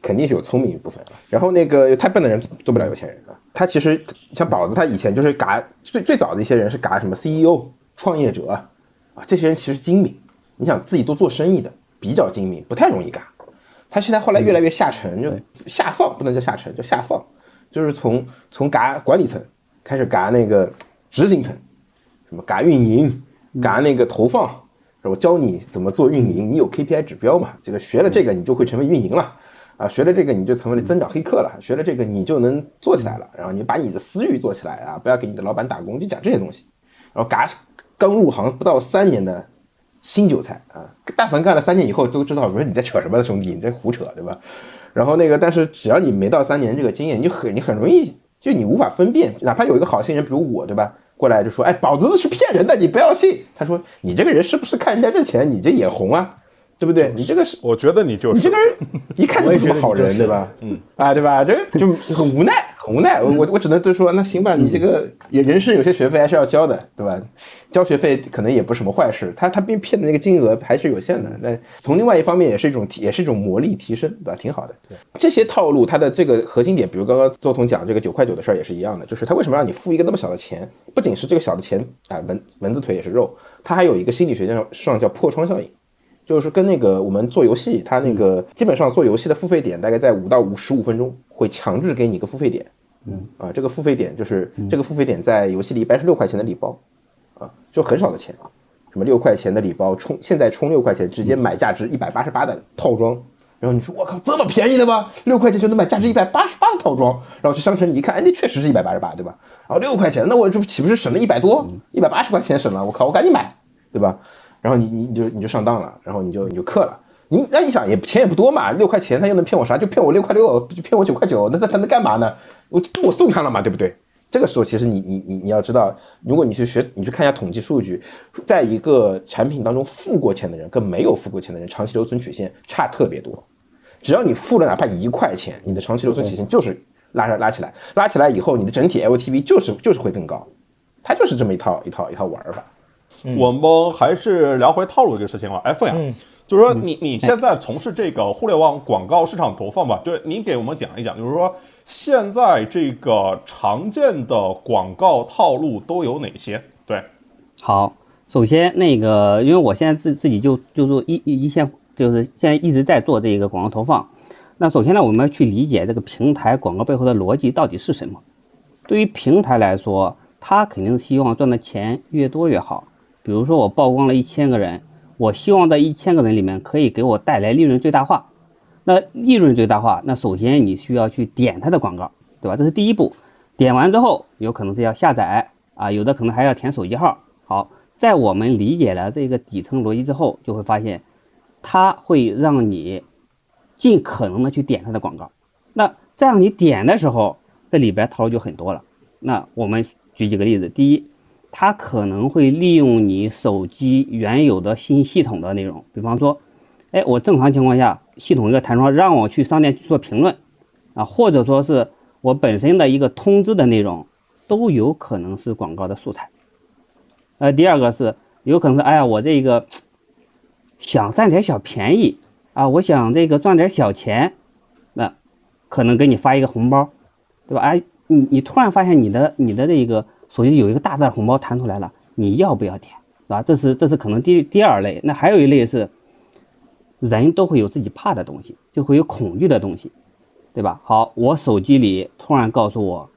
肯定是有聪明一部分啊。然后那个太笨的人做不了有钱人啊。他其实像宝子，他以前就是割最最早的一些人是割什么 CEO、创业者啊，这些人其实精明。你想自己都做生意的，比较精明，不太容易割。他现在后来越来越下沉，就下放，不能叫下沉，叫下放。就是从从嘎管理层开始嘎那个执行层，什么嘎运营，嘎那个投放，我教你怎么做运营，你有 KPI 指标嘛？这个学了这个，你就会成为运营了啊！学了这个，你就成为了增长黑客了。学了这个，你就能做起来了。然后你把你的私域做起来啊，不要给你的老板打工，就讲这些东西。然后嘎刚入行不到三年的新韭菜啊，但凡干了三年以后都知道，我说你在扯什么兄弟，你在胡扯对吧？然后那个，但是只要你没到三年这个经验，你很你很容易，就你无法分辨。哪怕有一个好心人，比如我，对吧？过来就说，哎，宝子是骗人的，你不要信。他说，你这个人是不是看人家这钱你这眼红啊？对不对？你这个是，我觉得你就是，你这个人 一看就不是好人，对吧？嗯，啊，对吧？这就很无奈，很无奈。我我我只能就说，那行吧，你这个也人生有些学费还是要交的，对吧？交学费可能也不是什么坏事。他他被骗的那个金额还是有限的。那从另外一方面也是一种也是一种魔力提升，对吧？挺好的。对这些套路，它的这个核心点，比如刚刚周彤讲这个九块九的事儿也是一样的，就是他为什么让你付一个那么小的钱？不仅是这个小的钱啊，蚊蚊子腿也是肉，它还有一个心理学上上叫破窗效应。就是跟那个我们做游戏，它那个基本上做游戏的付费点大概在五到五十五分钟，会强制给你一个付费点。嗯啊，这个付费点就是这个付费点在游戏里一般是六块钱的礼包，啊，就很少的钱，什么六块钱的礼包充，现在充六块钱直接买价值一百八十八的套装。然后你说我靠，这么便宜的吗？六块钱就能买价值一百八十八的套装？然后去商城里一看，哎，那确实是一百八十八，对吧？然后六块钱，那我这不岂不是省了一百多？一百八十块钱省了，我靠，我赶紧买，对吧？然后你你你就你就上当了，然后你就你就氪了。你那你想也钱也不多嘛，六块钱他又能骗我啥？就骗我六块六，就骗我九块九，那他他能干嘛呢？我我送他了嘛，对不对？这个时候其实你你你你要知道，如果你去学，你去看一下统计数据，在一个产品当中付过钱的人跟没有付过钱的人，长期留存曲线差特别多。只要你付了哪怕一块钱，你的长期留存曲线就是拉上拉起来，拉起来以后你的整体 LTV 就是就是会更高，它就是这么一套一套一套玩法。我们还是聊回套路这个事情吧。哎，凤阳，就是说你你现在从事这个互联网广告市场投放吧，就是你给我们讲一讲，就是说现在这个常见的广告套路都有哪些？对，好，首先那个，因为我现在自自己就就做一一一线，就是现在一直在做这个广告投放。那首先呢，我们要去理解这个平台广告背后的逻辑到底是什么。对于平台来说，它肯定是希望赚的钱越多越好。比如说我曝光了一千个人。我希望在一千个人里面可以给我带来利润最大化。那利润最大化，那首先你需要去点他的广告，对吧？这是第一步。点完之后，有可能是要下载啊，有的可能还要填手机号。好，在我们理解了这个底层逻辑之后，就会发现，它会让你尽可能的去点它的广告。那这样你点的时候，这里边套路就很多了。那我们举几个例子，第一。它可能会利用你手机原有的信息系统的内容，比方说，哎，我正常情况下，系统一个弹窗让我去商店去做评论，啊，或者说是我本身的一个通知的内容，都有可能是广告的素材。呃，第二个是有可能是，哎呀，我这个想占点小便宜啊，我想这个赚点小钱，那可能给你发一个红包，对吧？哎，你你突然发现你的你的这个。手机有一个大大的红包弹出来了，你要不要点，是吧？这是这是可能第第二类。那还有一类是，人都会有自己怕的东西，就会有恐惧的东西，对吧？好，我手机里突然告诉我，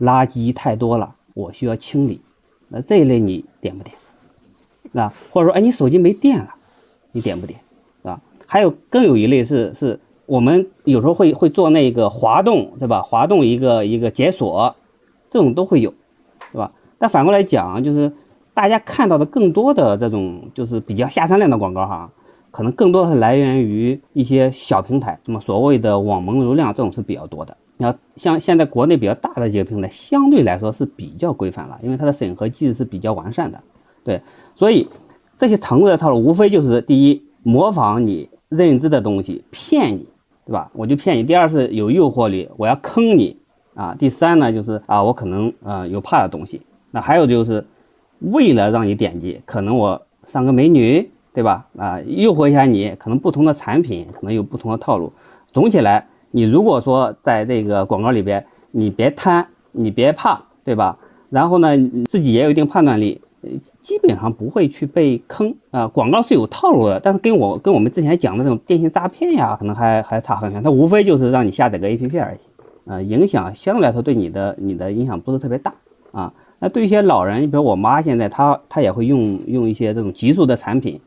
垃圾太多了，我需要清理。那这一类你点不点？那或者说，哎，你手机没电了，你点不点？是吧？还有更有一类是是我们有时候会会做那个滑动，对吧？滑动一个一个解锁，这种都会有。对吧？但反过来讲，就是大家看到的更多的这种就是比较下三滥的广告哈，可能更多是来源于一些小平台，什么所谓的网盟流量这种是比较多的。你要像现在国内比较大的几个平台，相对来说是比较规范了，因为它的审核机制是比较完善的。对，所以这些常规的套路无非就是第一，模仿你认知的东西骗你，对吧？我就骗你。第二是有诱惑力，我要坑你。啊，第三呢，就是啊，我可能呃有怕的东西。那还有就是，为了让你点击，可能我上个美女，对吧？啊，诱惑一下你，可能不同的产品可能有不同的套路。总起来，你如果说在这个广告里边，你别贪，你别怕，对吧？然后呢，自己也有一定判断力，基本上不会去被坑啊。广告是有套路的，但是跟我跟我们之前讲的这种电信诈骗呀，可能还还差很远。它无非就是让你下载个 APP 而已。呃，影响相对来说对你的你的影响不是特别大啊。那对一些老人，你比如我妈现在，她她也会用用一些这种极速的产品，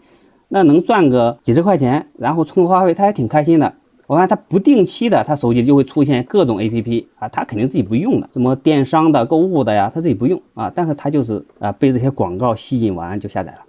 那能赚个几十块钱，然后充个话费，她还挺开心的。我看她不定期的，她手机就会出现各种 APP 啊，她肯定自己不用的，什么电商的、购物的呀，她自己不用啊，但是她就是啊被这些广告吸引完就下载了。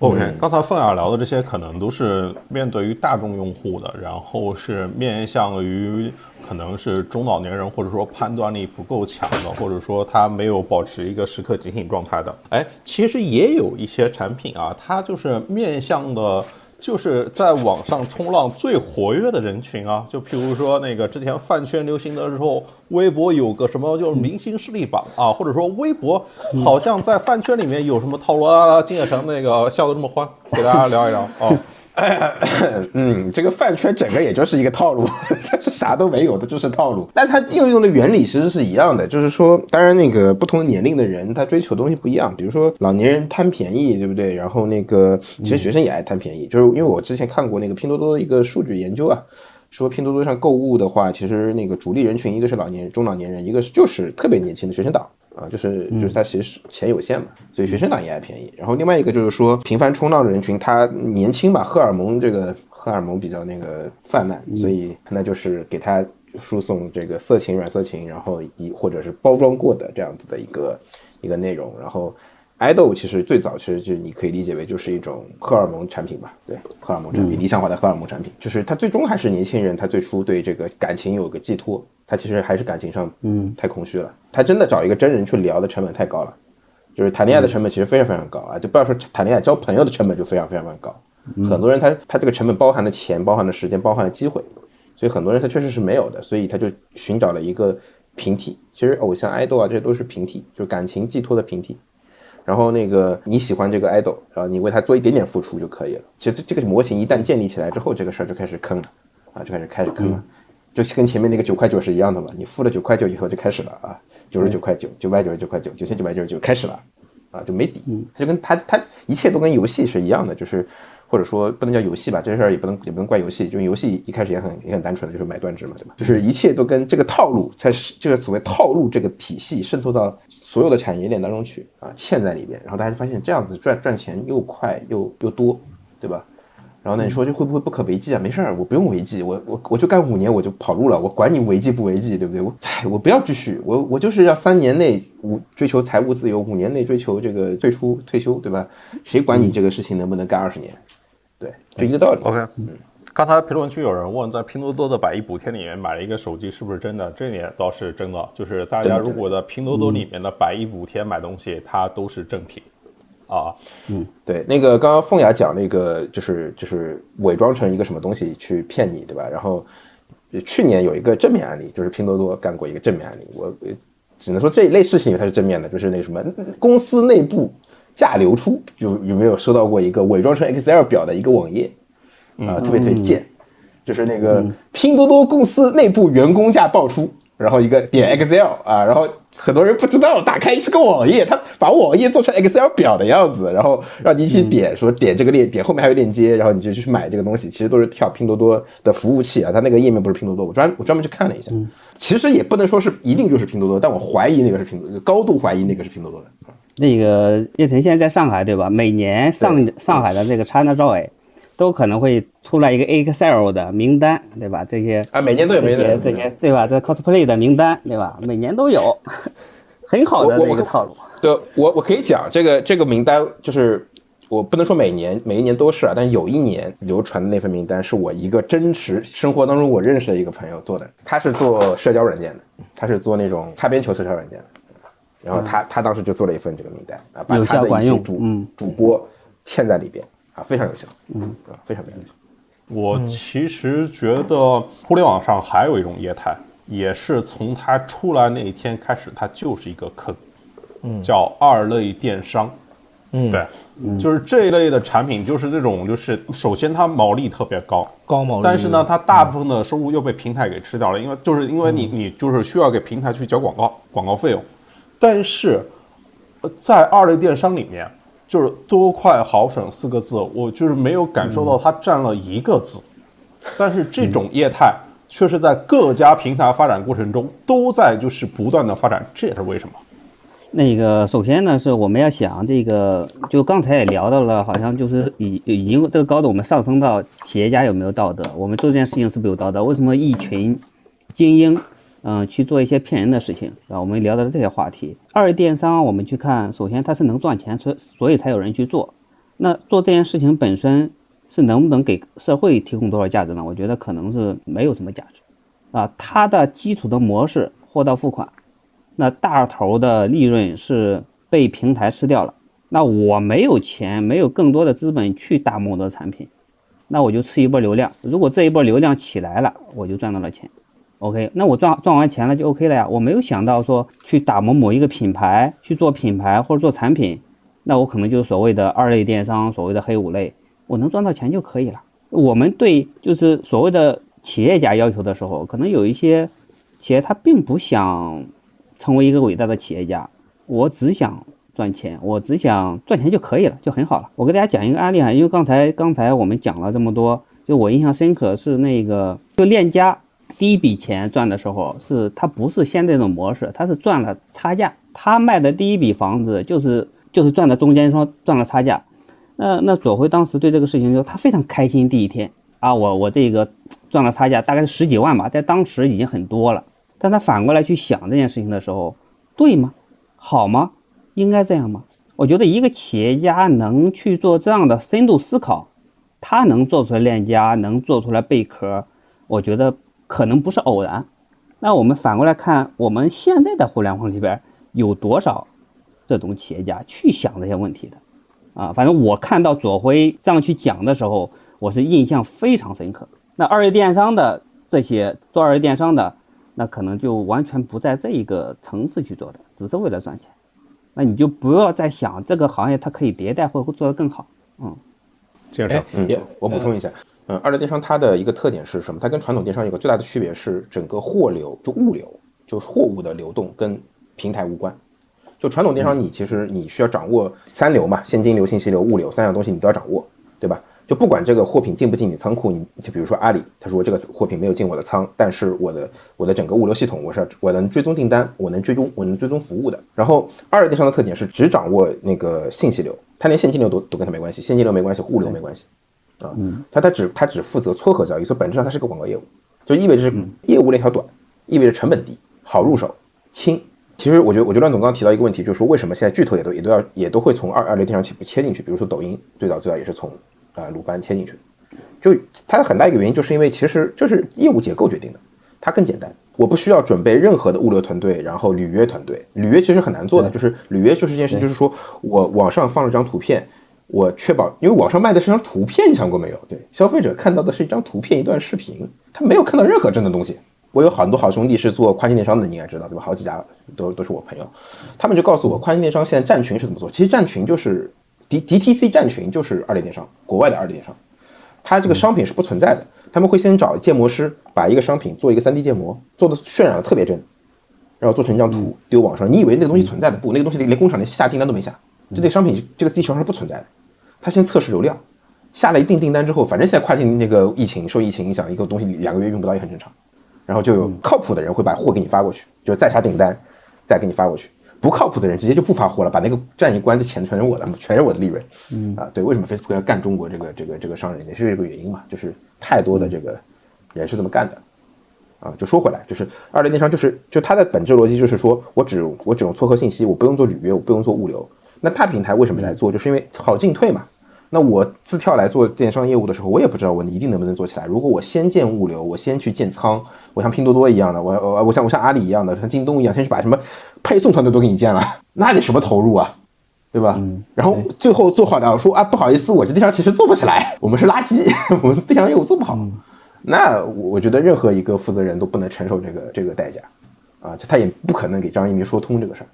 OK，刚才凤雅聊的这些可能都是面对于大众用户的，然后是面向于可能是中老年人，或者说判断力不够强的，或者说他没有保持一个时刻警醒状态的。哎，其实也有一些产品啊，它就是面向的。就是在网上冲浪最活跃的人群啊，就譬如说那个之前饭圈流行的时候，微博有个什么就是明星势力榜啊，或者说微博好像在饭圈里面有什么套路啊，金野成那个笑得这么欢，给大家聊一聊啊。嗯，这个饭圈整个也就是一个套路，它是啥都没有的，就是套路。但它应用的原理其实是一样的，就是说，当然那个不同年龄的人他追求东西不一样，比如说老年人贪便宜，对不对？然后那个其实学生也爱贪便宜，就是因为我之前看过那个拼多多的一个数据研究啊，说拼多多上购物的话，其实那个主力人群一个是老年中老年人，一个是就是特别年轻的学生党。啊，就是就是他其实钱有限嘛，所以学生党也爱便宜。然后另外一个就是说，频繁冲浪的人群，他年轻吧，荷尔蒙这个荷尔蒙比较那个泛滥，所以那就是给他输送这个色情、软色情，然后一或者是包装过的这样子的一个一个内容，然后。爱豆其实最早其实就你可以理解为就是一种荷尔蒙产品吧，对，荷尔蒙产品，理想化的荷尔蒙产品，就是他最终还是年轻人，他最初对这个感情有个寄托，他其实还是感情上，嗯，太空虚了，他真的找一个真人去聊的成本太高了，就是谈恋爱的成本其实非常非常高啊，就不要说谈恋爱，交朋友的成本就非常非常非常高，很多人他他这个成本包含了钱，包含了时间，包含了机会，所以很多人他确实是没有的，所以他就寻找了一个平替，其实偶像爱豆啊这些都是平替，就是感情寄托的平替。然后那个你喜欢这个 idol，然后你为他做一点点付出就可以了。其实这这个模型一旦建立起来之后，这个事儿就开始坑了，啊，就开始开始坑了，就跟前面那个九块九是一样的嘛。你付了九块九以后就开始了啊，九十九块九，九百九十九块九，九千九百九十九开始了，啊，就没底。他就跟他他一切都跟游戏是一样的，就是或者说不能叫游戏吧，这事儿也不能也不能怪游戏，就游戏一开始也很也很单纯的，就是买断制嘛，对吧？就是一切都跟这个套路，才是这个所谓套路这个体系渗透到所有的产业链当中去啊，嵌在里边，然后大家就发现这样子赚赚钱又快又又多，对吧？然后呢，你说这会不会不可为继啊？没事儿，我不用违纪，我我我就干五年我就跑路了，我管你违纪不违纪，对不对？我我不要继续，我我就是要三年内五追求财务自由，五年内追求这个退出退休，对吧？谁管你这个事情能不能干二十年？对，就一个道理。OK，嗯刚才评论区有人问，在拼多多的百亿补贴里面买了一个手机是不是真的？这点倒是真的，就是大家如果在拼多多里面的百亿补贴买东西，它都是正品啊。嗯对，那个刚刚凤雅讲那个，就是就是伪装成一个什么东西去骗你，对吧？然后呃去年有一个正面案例，就是拼多多干过一个正面案例，我呃只能说这一类事情它是正面的，就是那个什么公司内部价流出，有有没有收到过一个伪装成 Excel 表的一个网页？啊、特别特别贱，就是那个拼多多公司内部员工价爆出，然后一个点 Excel 啊，然后很多人不知道，打开是个网页，他把网页做成 Excel 表的样子，然后让你去点，说点这个链，点后面还有链接，然后你就去买这个东西，其实都是跳拼多多的服务器啊，它那个页面不是拼多多，我专我专门去看了一下，其实也不能说是一定就是拼多多，但我怀疑那个是拼多多，高度怀疑那个是拼多多的。那个叶晨现在在上海对吧？每年上上海的这个 China Joy 都可能会出来一个 Excel 的名单，对吧？这些啊每年都有这些这些对吧？这 cosplay 的名单对吧？每年都有，很好的我我这个套路。对我我可以讲这个这个名单，就是我不能说每年每一年都是啊，但有一年流传的那份名单是我一个真实生活当中我认识的一个朋友做的，他是做社交软件的，他是做那种擦边球社交软件的，然后他他当时就做了一份这个名单啊，把有他的一效管用些主嗯。主播嵌在里边啊，非常有效，嗯。啊，非常非常有效。我其实觉得互联网上还有一种业态，也是从它出来那一天开始，它就是一个坑，嗯。叫二类电商。嗯，对，就是这一类的产品，就是这种，就是首先它毛利特别高，高毛利，但是呢，它大部分的收入又被平台给吃掉了，因为就是因为你嗯。你就是需要给平台去交广告广告费用，但是呃在二类电商里面，就是多快好省四个字，我就是没有感受到它占了一个字，但是这种业态却是在各家平台发展过程中都在就是不断的发展，这也是为什么？那个首先呢，是我们要想这个，就刚才也聊到了，好像就是已已经这个高度，我们上升到企业家有没有道德，我们做这件事情是不是有道德？为什么一群精英，嗯、去做一些骗人的事情啊？我们聊到了这些话题。二电商我们去看，首先它是能赚钱，所所以才有人去做。那做这件事情本身是能不能给社会提供多少价值呢？我觉得可能是没有什么价值啊。它的基础的模式，货到付款。那大头的利润是被平台吃掉了，那我没有钱，没有更多的资本去打某的产品，那我就吃一波流量。如果这一波流量起来了，我就赚到了钱。OK，那我赚赚完钱了就 OK 了呀。我没有想到说去打磨某一个品牌，去做品牌或者做产品，那我可能就是所谓的二类电商，所谓的黑五类，我能赚到钱就可以了。我们对就是所谓的企业家要求的时候，可能有一些企业他并不想成为一个伟大的企业家，我只想赚钱，我只想赚钱就可以了，就很好了。我给大家讲一个案例啊，因为刚才刚才我们讲了这么多，就我印象深刻是那个就链家第一笔钱赚的时候，是他不是现在这种模式，他是赚了差价，他卖的第一笔房子就是就是赚的中间商赚了差价。那那左晖当时对这个事情就他非常开心，第一天啊，我我这个赚了差价，大概是十几万吧，在当时已经很多了。但他反过来去想这件事情的时候，对吗？好吗？应该这样吗？我觉得一个企业家能去做这样的深度思考，他能做出来链家，能做出来贝壳，我觉得可能不是偶然。那我们反过来看，我们现在的互联网里边有多少这种企业家去想这些问题的？啊，反正我看到左晖这样去讲的时候，我是印象非常深刻。那二类电商的这些做二类电商的，那可能就完全不在这一个层次去做的，只是为了赚钱。那你就不要再想这个行业它可以迭代或者做得更好。嗯，建设，嗯，我补充一下，嗯，二类电商它的一个特点是什么？它跟传统电商有个最大的区别是整个货流，就物流，就是货物的流动跟平台无关。就传统电商，你其实你需要掌握三流嘛，现金流、信息流、物流三样东西，你都要掌握，对吧？就不管这个货品进不进你仓库，你就比如说阿里，他说这个货品没有进我的仓，但是我的我的整个物流系统，我是我能追踪订单，我能追踪我能追踪服务的。然后二类电商的特点是只掌握那个信息流，它连现金流都都跟它没关系，现金流没关系，物流没关系，啊，他他只他只负责撮合交易，所以本质上它是个广告业务，就意味着是业务链条短，意味着成本低，好入手，轻。其实我觉得，我觉得乱总刚刚提到一个问题，就是说为什么现在巨头也都也都要也都会从二二类电商起步切进去，比如说抖音最早最早也是从。啊，鲁班切进去，就它的很大一个原因，就是因为其实就是业务结构决定的，它更简单，我不需要准备任何的物流团队，然后履约团队，履约其实很难做的，就是履约就是一件事，就是说我网上放了张图片，我确保，因为网上卖的是张图片，你想过没有？对，消费者看到的是一张图片，一段视频，他没有看到任何真的东西。我有很多好兄弟是做跨境电商的，你应该知道对吧？好几家都都是我朋友，他们就告诉我，跨境电商现在站群是怎么做？其实站群就是。D D T C 站群就是二类电商，国外的二类电商，它这个商品是不存在的，他们会先找建模师把一个商品做一个三 D 建模，做的渲染的特别真，然后做成一张图丢网上。你以为那个东西存在的不？那个东西连工厂连下订单都没下，就这个商品这个地球上是不存在的。他先测试流量，下了一定订单之后，反正现在跨境那个疫情受疫情影响，一个东西两个月用不到也很正常。然后就有靠谱的人会把货给你发过去，就再下订单，再给你发过去。不靠谱的人直接就不发货了，把那个站一关，的钱全是我的，全是我的利润。嗯啊，对，为什么 Facebook 要干中国这个这个这个商人，也是这个原因嘛，就是太多的这个人是这么干的。啊，就说回来，就是二类电商，就是就它的本质逻辑就是说我只我只用撮合信息，我不用做履约，我不用做物流。那大平台为什么来做？就是因为好进退嘛。那我自跳来做电商业务的时候，我也不知道我一定能不能做起来。如果我先建物流，我先去建仓，我像拼多多一样的，我我我像我像阿里一样的，像京东一样，先去把什么配送团队都给你建了，那得什么投入啊，对吧？然后最后做好了，说啊不好意思，我这电商其实做不起来，我们是垃圾，我们电商业务做不好。那我觉得任何一个负责人都不能承受这个这个代价，啊，他也不可能给张一鸣说通这个事儿，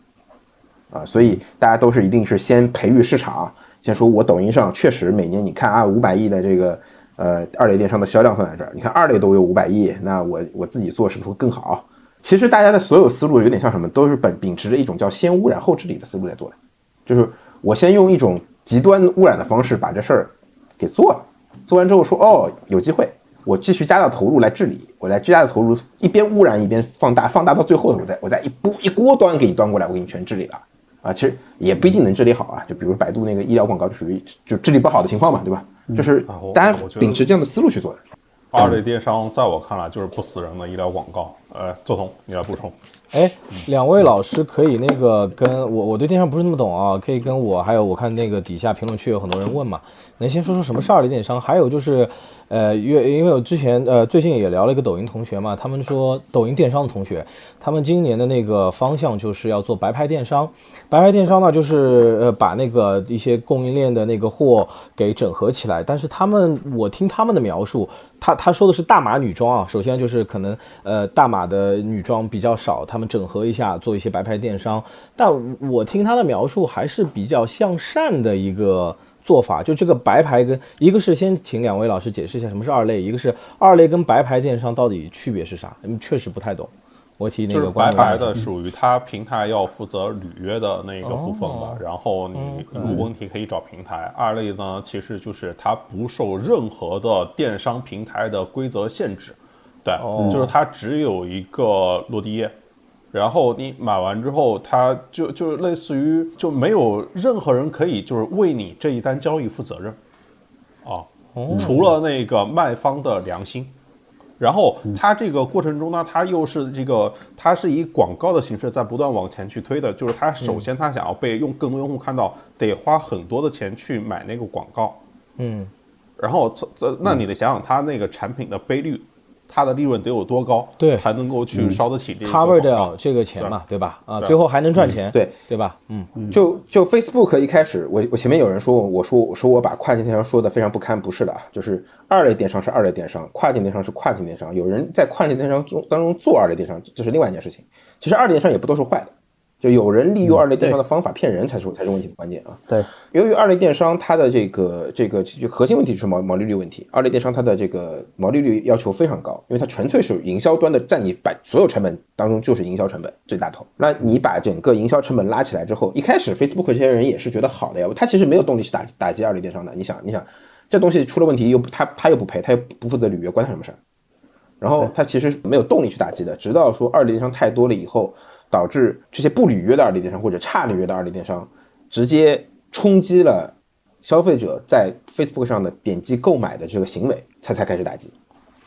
啊，所以大家都是一定是先培育市场。先说，我抖音上确实每年你看啊，五百亿的这个呃二类电商的销量放在这儿，你看二类都有五百亿，那我我自己做是不是会更好？其实大家的所有思路有点像什么，都是本秉持着一种叫先污染后治理的思路在做的，就是我先用一种极端污染的方式把这事儿给做了，做完之后说哦有机会，我继续加大投入来治理，我来巨大的投入，一边污染一边放大，放大到最后我再我再一波一锅端给你端过来，我给你全治理了。啊，其实也不一定能治理好啊。就比如百度那个医疗广告，就属于就治理不好的情况嘛，对吧？就是大家秉持这样的思路去做的。二类电商在我看来就是不死人的医疗广告。呃，周彤，你来补充。哎，两位老师可以那个跟我，我对电商不是那么懂啊，可以跟我还有我看那个底下评论区有很多人问嘛，能先说说什么是二类电商？还有就是。呃，因为因为我之前呃最近也聊了一个抖音同学嘛，他们说抖音电商的同学，他们今年的那个方向就是要做白牌电商。白牌电商呢，就是呃把那个一些供应链的那个货给整合起来。但是他们，我听他们的描述，他他说的是大码女装啊，首先就是可能呃大码的女装比较少，他们整合一下做一些白牌电商。但我听他的描述还是比较向善的一个。做法就这个白牌跟一个是先请两位老师解释一下什么是二类，一个是二类跟白牌电商到底区别是啥？嗯，确实不太懂。我提那个白牌的属于它平台要负责履约的那个部分的，然后你有问题可以找平台。二类呢，其实就是它不受任何的电商平台的规则限制，对，就是它只有一个落地页。然后你买完之后，他就就类似于就没有任何人可以就是为你这一单交易负责任，啊，除了那个卖方的良心。然后他这个过程中呢，他又是这个，他是以广告的形式在不断往前去推的。就是他首先他想要被用更多用户看到，得花很多的钱去买那个广告。嗯，然后这这那你得想想他那个产品的倍率。它的利润得有多高，对，才能够去烧得起这个 cover 掉这个钱嘛，对吧？啊，最后还能赚钱，对对吧？嗯，就就 Facebook 一开始，我我前面有人说我说我说我把跨境电商说的非常不堪，不是的啊，就是二类电商是二类电商，跨境电商是跨境电商，有人在跨境电商中当中做二类电商，这是另外一件事情。其实二类电商也不都是坏的，就有人利用二类电商的方法骗人才是才是问题的关键啊。对，由于二类电商它的这个这个就核心问题就是毛毛利率问题，二类电商它的这个毛利率要求非常高，因为它纯粹是营销端的占你百所有成本当中就是营销成本最大头。那你把整个营销成本拉起来之后，一开始 Facebook 这些人也是觉得好的呀，他其实没有动力去打打击二类电商的。你想，你想这东西出了问题又他他又不赔，他又不负责履约，关他什么事儿？然后他其实没有动力去打击的，直到说二类电商太多了以后。导致这些不履约的二类电商或者差履约的二类电商，直接冲击了消费者在 Facebook 上的点击购买的这个行为，才才开始打击。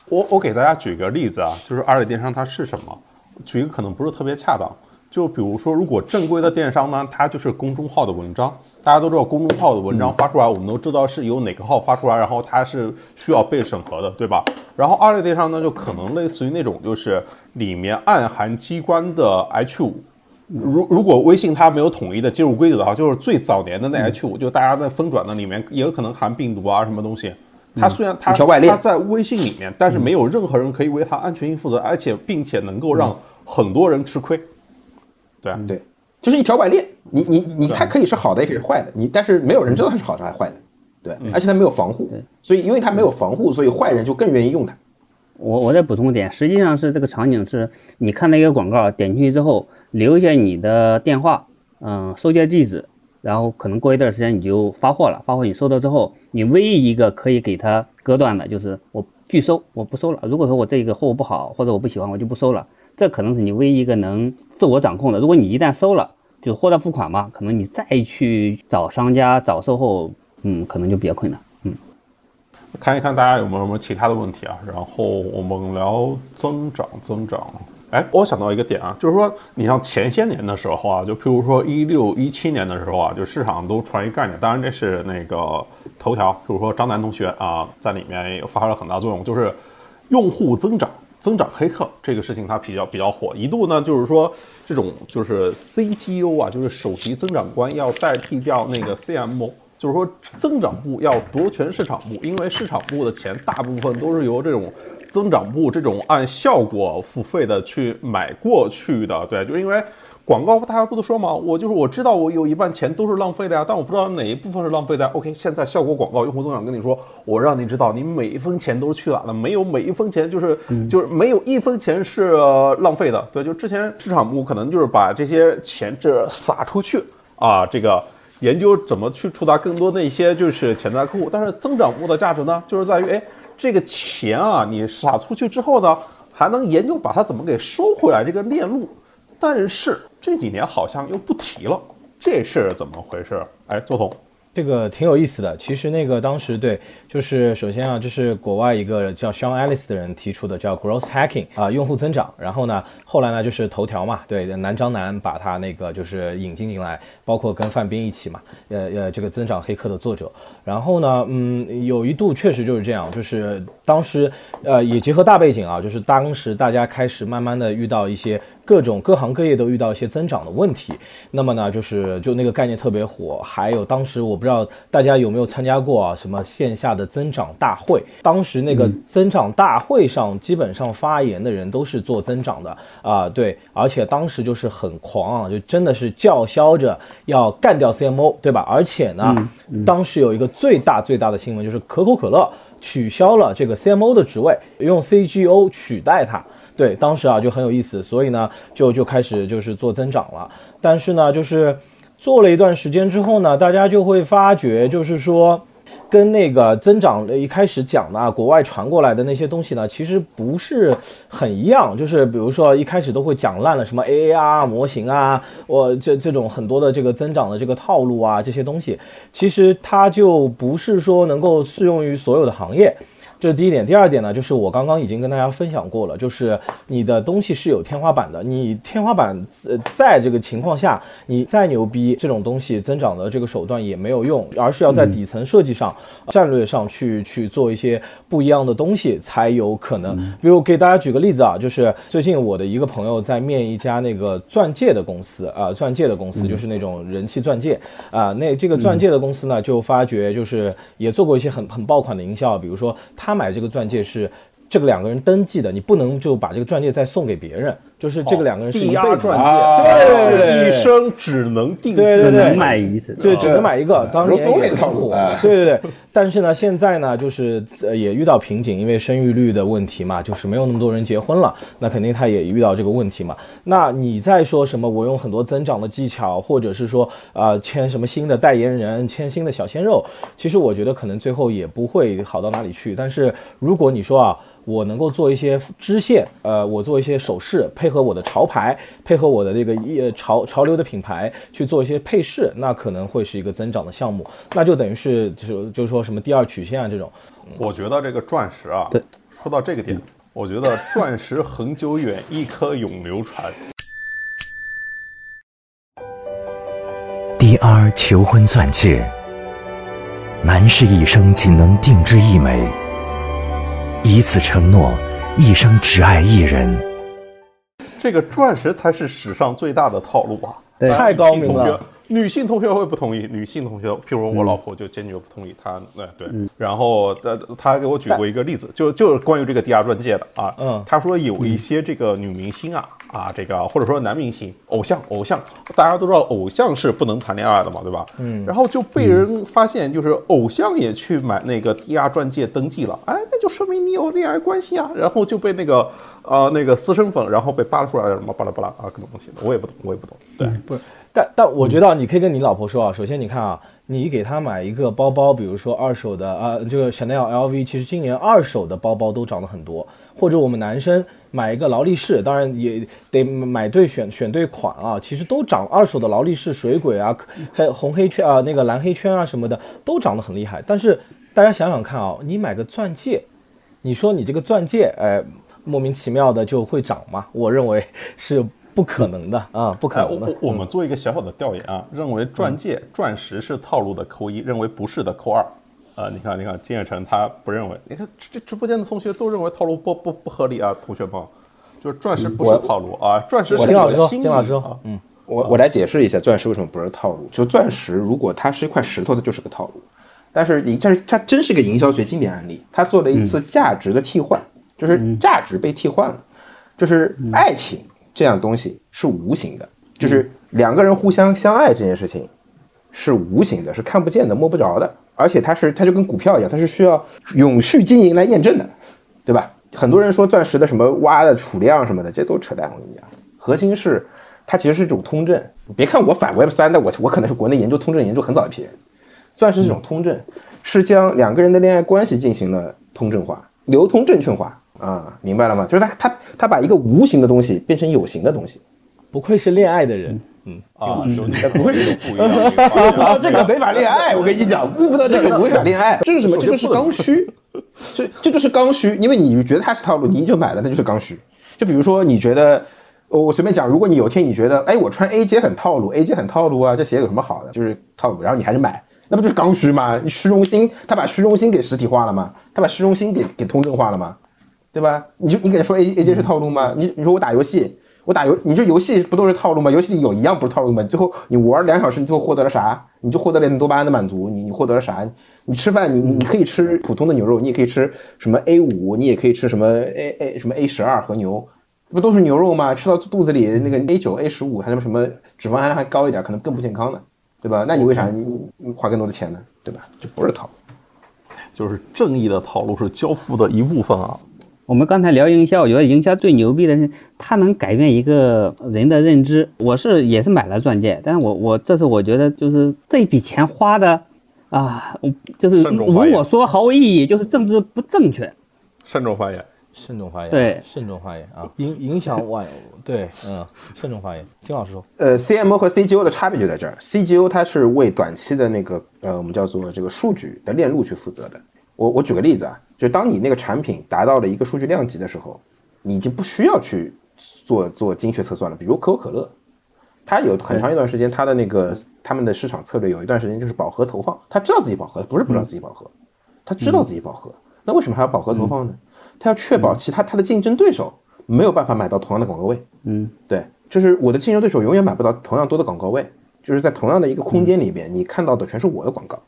我我给大家举个例子啊，就是二类电商它是什么？举一个可能不是特别恰当。就比如说，如果正规的电商呢，它就是公众号的文章，大家都知道公众号的文章发出来，我们都知道是由哪个号发出来，然后它是需要被审核的，对吧？然后二类电商呢，就可能类似于那种，就是里面暗含机关的 H 五。如如果微信它没有统一的接入规则的话，就是最早年的那 H 五，就大家在分转的里面也有可能含病毒啊什么东西。它虽然它它在微信里面，但是没有任何人可以为它安全性负责，而且并且能够让很多人吃亏。对对，就是一条外链，你你你，它可以是好的，也可以是坏的，你但是没有人知道它是好的还是坏的，对，而且它没有防护，所以因为它没有防护，所以坏人就更愿意用它。我我再补充一点，实际上是这个场景是，你看到一个广告，点进去之后留下你的电话，嗯，收件地址，然后可能过一段时间你就发货了，发货你收到之后，你唯一一个可以给他割断的就是我拒收，我不收了。如果说我这个货物不好或者我不喜欢，我就不收了。这可能是你唯一一个能自我掌控的。如果你一旦收了，就货到付款嘛，可能你再去找商家、找售后，嗯，可能就比较困难。嗯，看一看大家有没有什么其他的问题啊？然后我们聊增长，增长。哎，我想到一个点啊，就是说，你像前些年的时候啊，就譬如说一六一七年的时候啊，就市场都传一概念，当然这是那个头条，比如说张楠同学啊，在里面也发挥了很大作用，就是用户增长。增长黑客这个事情它比较比较火，一度呢就是说这种就是 CTO 啊，就是首席增长官要代替掉那个 CMO，就是说增长部要夺权市场部，因为市场部的钱大部分都是由这种增长部这种按效果付费的去买过去的，对，就是因为。广告大家不都说吗？我就是我知道我有一半钱都是浪费的呀，但我不知道哪一部分是浪费的。OK，现在效果广告用户增长跟你说，我让你知道你每一分钱都是去哪了，没有每一分钱就是就是没有一分钱是浪费的。对，就之前市场部可能就是把这些钱这撒出去啊，这个研究怎么去触达更多那些就是潜在客户。但是增长部的价值呢，就是在于哎，这个钱啊，你撒出去之后呢，还能研究把它怎么给收回来这个链路。但是这几年好像又不提了，这是怎么回事？哎，周彤。这个挺有意思的。其实那个当时对，就是首先啊，这是国外一个叫 Sean Ellis 的人提出的，叫 Growth Hacking 啊，用户增长。然后呢，后来呢就是头条嘛，对，南张南把他那个就是引进进来，包括跟范冰一起嘛，呃呃，这个增长黑客的作者。然后呢，嗯，有一度确实就是这样，就是当时呃也结合大背景啊，就是当时大家开始慢慢的遇到一些各种各行各业都遇到一些增长的问题。那么呢，就是就那个概念特别火，还有当时我不。知道大家有没有参加过啊？什么线下的增长大会？当时那个增长大会上，基本上发言的人都是做增长的啊，对，而且当时就是很狂啊，就真的是叫嚣着要干掉 CMO，对吧？而且呢，当时有一个最大最大的新闻，就是可口可乐取消了这个 CMO 的职位，用 CGO 取代它。对，当时啊就很有意思，所以呢就就开始就是做增长了。但是呢，就是。做了一段时间之后呢，大家就会发觉，就是说，跟那个增长一开始讲的啊国外传过来的那些东西呢，其实不是很一样。就是比如说一开始都会讲烂了什么 AAR 模型啊，我这这种很多的这个增长的这个套路啊，这些东西，其实它就不是说能够适用于所有的行业。这是第一点，第二点呢，就是我刚刚已经跟大家分享过了，就是你的东西是有天花板的，你天花板在这个情况下，你再牛逼，这种东西增长的这个手段也没有用，而是要在底层设计上、战略上去去做一些不一样的东西才有可能。比如给大家举个例子啊，就是最近我的一个朋友在面一家那个钻戒的公司啊，钻戒的公司就是那种人气钻戒啊，那这个钻戒的公司呢，就发觉就是也做过一些很很爆款的营销，比如说他。他买这个钻戒是这个两个人登记的，你不能就把这个钻戒再送给别人，就是这个两个人是一抵押辈子钻啊戒，对是一生只能定制，对对对，能买一次对，只能买一个。当年也很火对对对。但是呢，现在呢，就是呃也遇到瓶颈，因为生育率的问题嘛，就是没有那么多人结婚了，那肯定他也遇到这个问题嘛。那你再说什么，我用很多增长的技巧，或者是说呃签什么新的代言人，签新的小鲜肉，其实我觉得可能最后也不会好到哪里去。但是如果你说啊。我能够做一些支线，呃，我做一些首饰，配合我的潮牌，配合我的这个呃潮潮流的品牌去做一些配饰，那可能会是一个增长的项目，那就等于是就是就是说什么第二曲线啊这种。我觉得这个钻石啊，对，说到这个点，我觉得钻石恒久远，一颗永流传。第二求婚钻戒，男士一生仅能定制一枚。以此承诺，一生只爱一人。这个钻石才是史上最大的套路啊！太高明了女性同学。会不同意，女性同学，譬如我老婆就坚决不同意。她，哎，对，然后呃，她给我举过一个例子，就就是关于这个抵押钻戒的啊。嗯她说有一些这个女明星啊啊，这个或者说男明星、偶像、偶像，大家都知道偶像是不能谈恋爱的嘛，对吧？嗯。然后就被人发现，就是偶像也去买那个抵押钻戒登记了，哎，那就说明你有恋爱关系啊。然后就被那个呃那个私生粉，然后被扒出来什么巴拉巴拉啊，各种东西的，我也不懂，我也不懂。对，不是，但但我觉得啊你可以跟你老婆说啊，首先你看啊，你给她买一个包包，比如说二手的啊，这个 Chanel、LV，其实今年二手的包包都涨了很多。或者我们男生买一个劳力士，当然也得买对选选对款啊，其实都涨，二手的劳力士、水鬼啊、黑红黑圈啊、那个蓝黑圈啊什么的都涨得很厉害。但是大家想想看啊，你买个钻戒，你说你这个钻戒，哎，莫名其妙的就会涨吗？我认为是不可能的啊，不可哎，能的。我我们做一个小小的调研啊，认为钻戒、钻石是套路的扣一，认为不是的扣二。啊，你看，你看，金叶成他不认为，你看这直播间的同学都认为套路不不不合理啊，同学们，就是钻石不是套路啊，钻石是金老师说，金老师啊说，嗯，我我来解释一下钻石为什么不是套路。就钻石，如果它是一块石头，它就是个套路。但是你，但是它真是个营销学经典案例，它做了一次价值的替换，就是价值被替换了。就是爱情这样东西是无形的，就是两个人互相相爱这件事情是无形的，是看不见的、摸不着的，而且它是它就跟股票一样，它是需要永续经营来验证的，对吧？很多人说钻石的什么挖的储量什么的，这都扯淡。我跟你讲，核心是它其实是一种通证。别看我反 Web 三的，我我可能是国内研究通证研究很早一批人。钻石是一种通证，是将两个人的恋爱关系进行了通证化、流通证券化啊，明白了吗？就是他他他把一个无形的东西变成有形的东西。不愧是恋爱的人，嗯，啊，有 不会不一样的地悟不方到这个没法恋爱，我跟你讲，悟不到这个没法恋爱。这是什么？这就是刚需，这这就是刚需。因为你觉得它是套路，你就买了，那就是刚需。就比如说，你觉得，我我随便讲，如果你有一天你觉得，哎，我穿 A J 很套路 A J 很套路啊，这鞋有什么好的？就是套路，然后你还是买，那不就是刚需吗？你虚荣心，他把虚荣心给实体化了吗？他把虚荣心给给通证化了吗？对吧？你就你给他说 A A J 是套路吗？你你说我打游戏。我打游，你这游戏不都是套路吗？游戏里有一样不是套路吗？最后你玩两小时，你最后获得了啥？你就获得了多巴胺的满足。你你获得了啥？你吃饭，你你你可以吃普通的牛肉，你也可以吃什么 A 五，你也可以吃什么 A A 什么 A 十二和牛，不都是牛肉吗？吃到肚子里那个 A 九 A 十五还什么什么脂肪含量还高一点，可能更不健康呢，对吧？那你为啥你你花更多的钱呢？对吧？这不是套路。就是正义的套路是交付的一部分啊。我们刚才聊营销，我觉得营销最牛逼的是它能改变一个人的认知。我是也是买了钻戒，但是我我这次我觉得就是这笔钱花的啊，就是如果说毫无意义，就是政治不正确。慎重发言。慎重发言，对慎重发言啊，影影响万，对，嗯，慎重发言。金老师说，呃，CMO 和 CGO 的差别就在这儿，CGO 它是为短期的那个呃我们叫做这个数据的链路去负责的。我我举个例子啊，就当你那个产品达到了一个数据量级的时候，你已经不需要去做做精确测算了。比如可口可乐，它有很长一段时间，它的那个他们的市场策略有一段时间就是饱和投放，他知道自己饱和，不是不知道自己饱和，他知道自己饱和，那为什么还要饱和投放呢？他要确保其他他的竞争对手没有办法买到同样的广告位。嗯，对，就是我的竞争对手永远买不到同样多的广告位，就是在同样的一个空间里面，你看到的全是我的广告。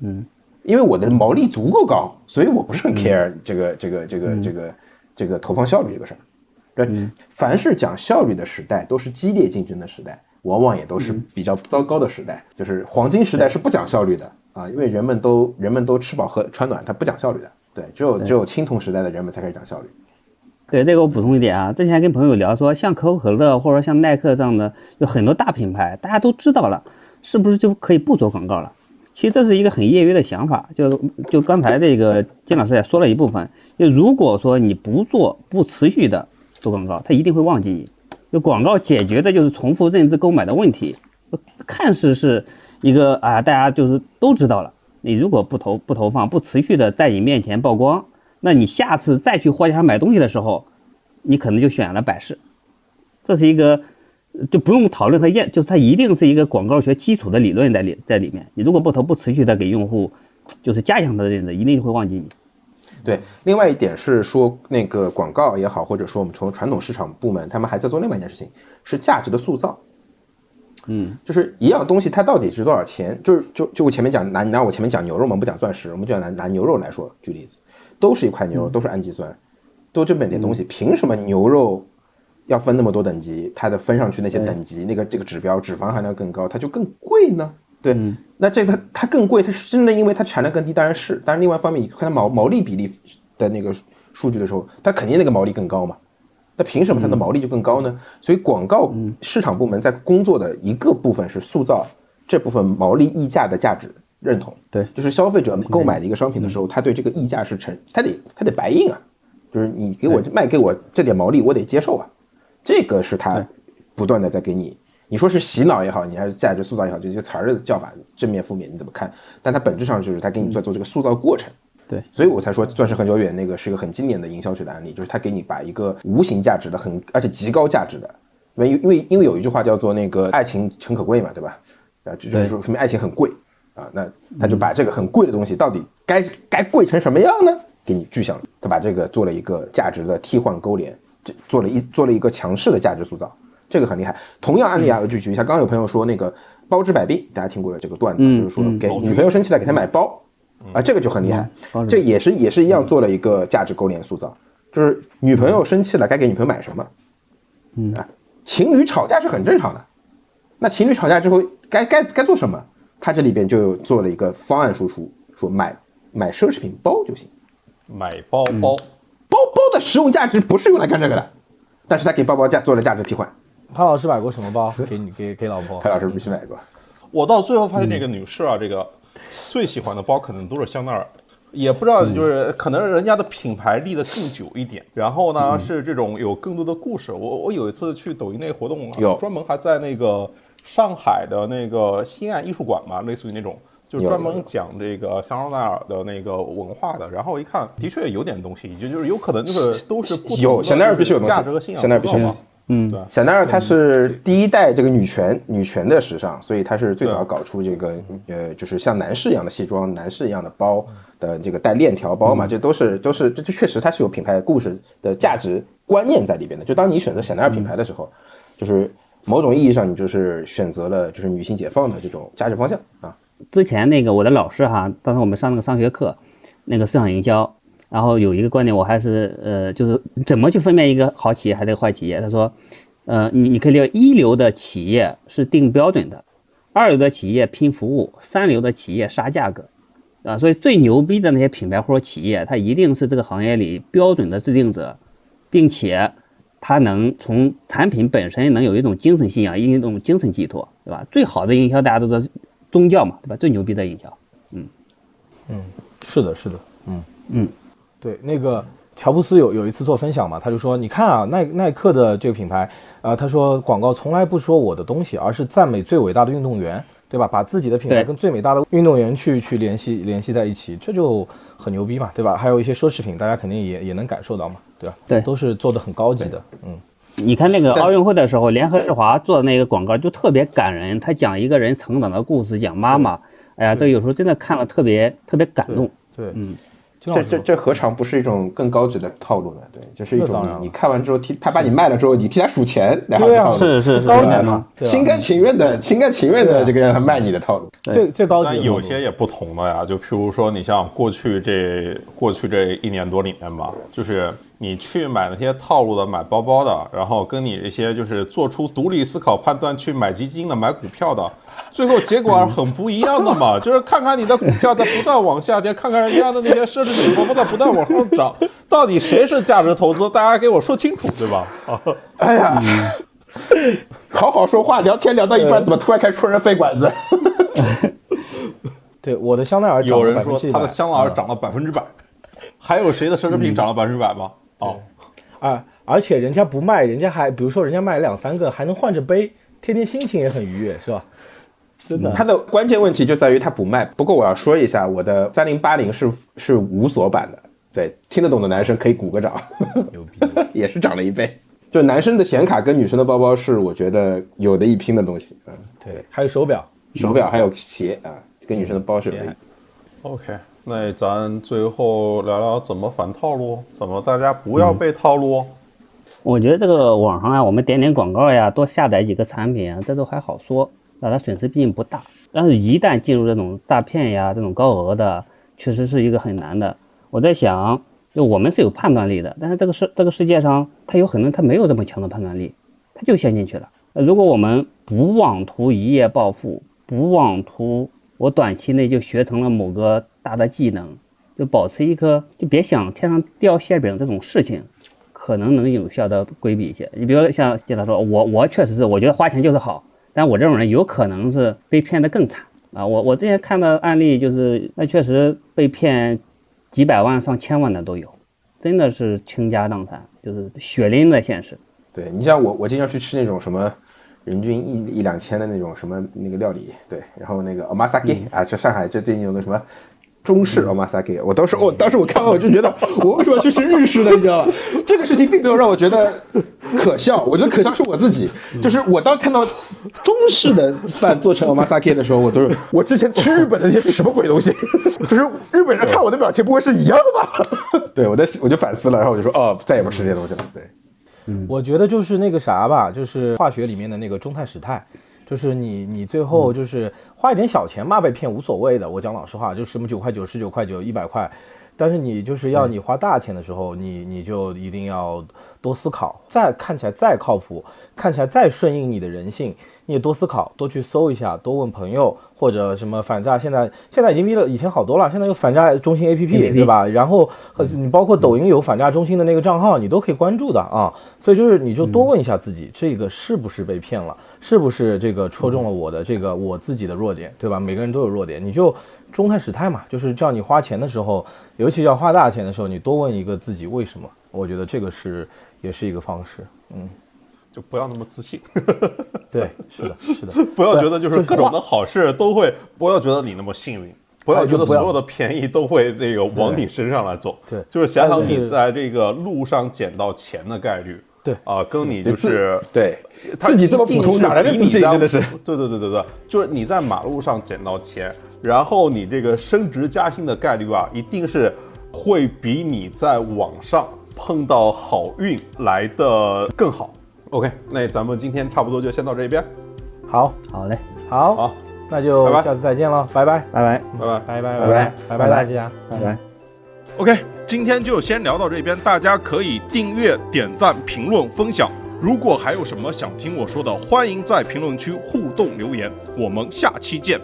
嗯，因为我的毛利足够高，所以我不是很 care 这个这个这个这个这个投放效率这个事儿。对，凡是讲效率的时代，都是激烈竞争的时代，往往也都是比较糟糕的时代。就是黄金时代是不讲效率的啊，因为人们都人们都吃饱喝穿暖，他不讲效率的。对，只有只有青铜时代的人们才开始讲效率。对，这个我补充一点啊，之前跟朋友聊说，像可口可乐或者像耐克这样的有很多大品牌，大家都知道了，是不是就可以不做广告了？其实这是一个很业余的想法，就就刚才这个金老师也说了一部分，就如果说你不做不持续的做广告，他一定会忘记你。就广告解决的就是重复认知购买的问题，看似是一个啊，大家就是都知道了。你如果不投不投放不持续的在你面前曝光，那你下次再去货架上买东西的时候，你可能就选了百事。这是一个。就不用讨论它验，就是它一定是一个广告学基础的理论在里在里面。你如果不投不持续的给用户，就是加强它的认知，一定会忘记你。对，另外一点是说，那个广告也好，或者说我们从传统市场部门，他们还在做另外一件事情，是价值的塑造。嗯，就是一样东西它到底值多少钱？就是就就我前面讲拿拿我前面讲牛肉嘛，不讲钻石，我们就拿拿牛肉来说举例子，都是一块牛肉，都是氨基酸，都这么点东西，凭什么牛肉？要分那么多等级，它的分上去那些等级，那个这个指标脂肪含量更高，它就更贵呢？对，那这它它更贵，它是真的因为它产量更低，当然是。但是另外一方面，你看它毛毛利比例的那个数据的时候，它肯定那个毛利更高嘛？那凭什么它的毛利就更高呢？所以广告市场部门在工作的一个部分是塑造这部分毛利溢价的价值认同。对，就是消费者购买的一个商品的时候，他对这个溢价是成，他得他得白印啊，就是你给我卖给我这点毛利，我得接受啊。这个是他不断的在给你，你说是洗脑也好，你还是价值塑造也好，这些词儿的叫法正面负面你怎么看？但它本质上就是他给你在做这个塑造过程。对，所以我才说钻石恒久远那个是一个很经典的营销学的案例，就是他给你把一个无形价值的很而且极高价值的，因为因为因为有一句话叫做那个爱情诚可贵嘛，对吧？啊，就就是说说明爱情很贵啊，那他就把这个很贵的东西到底该该贵成什么样呢？给你具象，他把这个做了一个价值的替换勾连。做了一做了一个强势的价值塑造，这个很厉害。同样案例啊，我就举一下，刚刚有朋友说那个包治百病，大家听过这个段子，就是说给女朋友生气了给她买包啊，这个就很厉害。这也是也是一样做了一个价值勾连塑造，就是女朋友生气了该给女朋友买什么？嗯啊，情侣吵架是很正常的，那情侣吵架之后该该该做什么？他这里边就做了一个方案输出，说买买奢侈品包就行，买包包。包包的实用价值不是用来干这个的，但是他给包包价做了价值替换。潘老师买过什么包？给你给给老婆？潘老师必须买过。我到最后发现，这个女士啊，这个最喜欢的包可能都是香奈儿，也不知道就是可能人家的品牌立得更久一点，然后呢是这种有更多的故事。我我有一次去抖音那活动，有专门还在那个上海的那个西岸艺术馆嘛，类似于那种。就专门讲这个香奈儿的那个文化的，然后我一看，的确有点东西，就就是有可能就是都是不有香奈儿必须有价值和信仰，香奈儿必须有。嗯，对，香奈儿它是第一代这个女权女权的时尚，所以它是最早搞出这个呃，就是像男士一样的西装、男士一样的包的这个带链条包嘛，这都是都是这这确实它是有品牌故事的价值观念在里边的。就当你选择香奈儿品牌的时候，就是某种意义上你就是选择了就是女性解放的这种价值方向啊。之前那个我的老师哈，当时我们上那个商学课，那个市场营销，然后有一个观点，我还是呃，就是怎么去分辨一个好企业还是坏企业。他说，呃，你你可以理解，一流的企业是定标准的，二流的企业拼服务，三流的企业杀价格，啊，所以最牛逼的那些品牌或者企业，它一定是这个行业里标准的制定者，并且它能从产品本身能有一种精神信仰，一种精神寄托，对吧？最好的营销大家都知道。宗教嘛，对吧？最牛逼的营销，嗯嗯，是的，是的，嗯嗯，对，那个乔布斯有有一次做分享嘛，他就说，你看啊，耐耐克的这个品牌，啊，他说广告从来不说我的东西，而是赞美最伟大的运动员，对吧？把自己的品牌跟最伟大的运动员去去联系联系在一起，这就很牛逼嘛，对吧？还有一些奢侈品，大家肯定也也能感受到嘛，对吧？对，都是做的很高级的，嗯。你看那个奥运会的时候，联合日华做的那个广告就特别感人，他讲一个人成长的故事，讲妈妈，哎呀，这有时候真的看了特别特别感动。对，嗯，这这这何尝不是一种更高级的套路呢？对，这是一种你你看完之后替他把你卖了之后，你替他数钱，对啊，是是高级。嘛，心甘情愿的，心甘情愿的这个让他卖你的套路，最最高级。但有些也不同的呀，就譬如说你像过去这过去这一年多里面吧，就是。你去买那些套路的、买包包的，然后跟你这些就是做出独立思考判断去买基金的、买股票的，最后结果 很不一样的嘛。就是看看你的股票在不断往下跌，看看人家的那些奢侈品包包在不断往上涨，到底谁是价值投资？大家给我说清楚，对吧？啊，哎呀，好好说话，聊天聊到一半，怎么突然开始戳人肺管子？对，我的香奈儿有人说他的香奈儿涨了百分之百，还有谁的奢侈品涨了百分之百吗？哦，啊，而且人家不卖，人家还比如说人家卖两三个，还能换着背，天天心情也很愉悦，是吧？真的，它的关键问题就在于它不卖。不过我要说一下，我的三零八零是是无锁版的，对，听得懂的男生可以鼓个掌，牛逼，也是涨了一倍。就男生的显卡跟女生的包包是我觉得有的一拼的东西，嗯，对，还有手表，手表还有鞋啊，跟女生的包是有的。OK，那咱最后聊聊怎么反套路，怎么大家不要被套路。我觉得这个网上啊，我们点点广告呀，多下载几个产品啊，这都还好说，那它损失毕竟不大。但是，一旦进入这种诈骗呀，这种高额的，确实是一个很难的。我在想，就我们是有判断力的，但是这个世这个世界上，他有很多人他没有这么强的判断力，他就陷进去了。呃如果我们不妄图一夜暴富，不妄图我短期内就学成了某个大的技能，就保持一颗就别想天上掉馅饼这种事情，可能能有效的规避一些。你比如像经常说，我我确实是我觉得花钱就是好，但我这种人有可能是被骗得更惨啊。我我之前看的案例就是，那确实被骗几百万上千万的都有，真的是倾家荡产，就是血淋的现实。对你像我，我经常去吃那种什么人均一一两千的那种什么那个料理，对，然后那个 omasake、啊，就上海这最近有个什么中式 omasake，我当时我当时我看完我就觉得，我为什么要去吃日式的，你知道吗？这个事情并没有让我觉得可笑，我觉得可笑是我自己，就是我当看到中式的饭做成 omasaki 的时候，我都是我之前吃日本的那些是什么鬼东西？就是日本人看我的表情不会是一样的吧？对我在我就反思了，然后我就说哦，再也不吃这些东西了，对。我觉得就是那个啥吧，就是化学里面的那个中态时态，就是你你最后就是花一点小钱嘛，被骗无所谓的。我讲老实话，就什么九块九、十九块九、一百块，但是你就是要你花大钱的时候，你你就一定要多思考，再看起来再靠谱，看起来再顺应你的人性，你也多思考，多去搜一下，多问朋友或者什么反诈。现在现在已经比了以前好多了，现在有反诈中心 APP 对吧？然后呃你包括抖音有反诈中心的那个账号，你都可以关注的啊。所以就是你就多问一下自己，这个是不是被骗了，是不是这个戳中了我的这个我自己的弱点，对吧？每个人都有弱点，你就中泰始态嘛，就是叫你花钱的时候，尤其要花大钱的时候，你多问一个自己为什么。我觉得这个是也是一个方式，嗯。就不要那么自信，对，是的，是的，不要觉得就是各种的好事都会，不要觉得你那么幸运，不要觉得所有的便宜都会那个往你身上来走，对，就是想想你在这个路上捡到钱的概率，对。啊，跟你就是对。自己这么普通，哪来的自信？真的是，对对对对对，就是你在马路上捡到钱，然后你这个升职加薪的概率啊，一定是会比你在网上碰到好运来的更好。OK，那咱们今天差不多就先到这边。好，好嘞，好，好，那就下次再见了，拜拜，拜拜，拜拜，拜拜，拜拜，拜拜，大家，拜拜。OK，今天就先聊到这边，大家可以订阅、点赞、评论、分享。如果还有什么想听我说的，欢迎在评论区互动留言。我们下期见。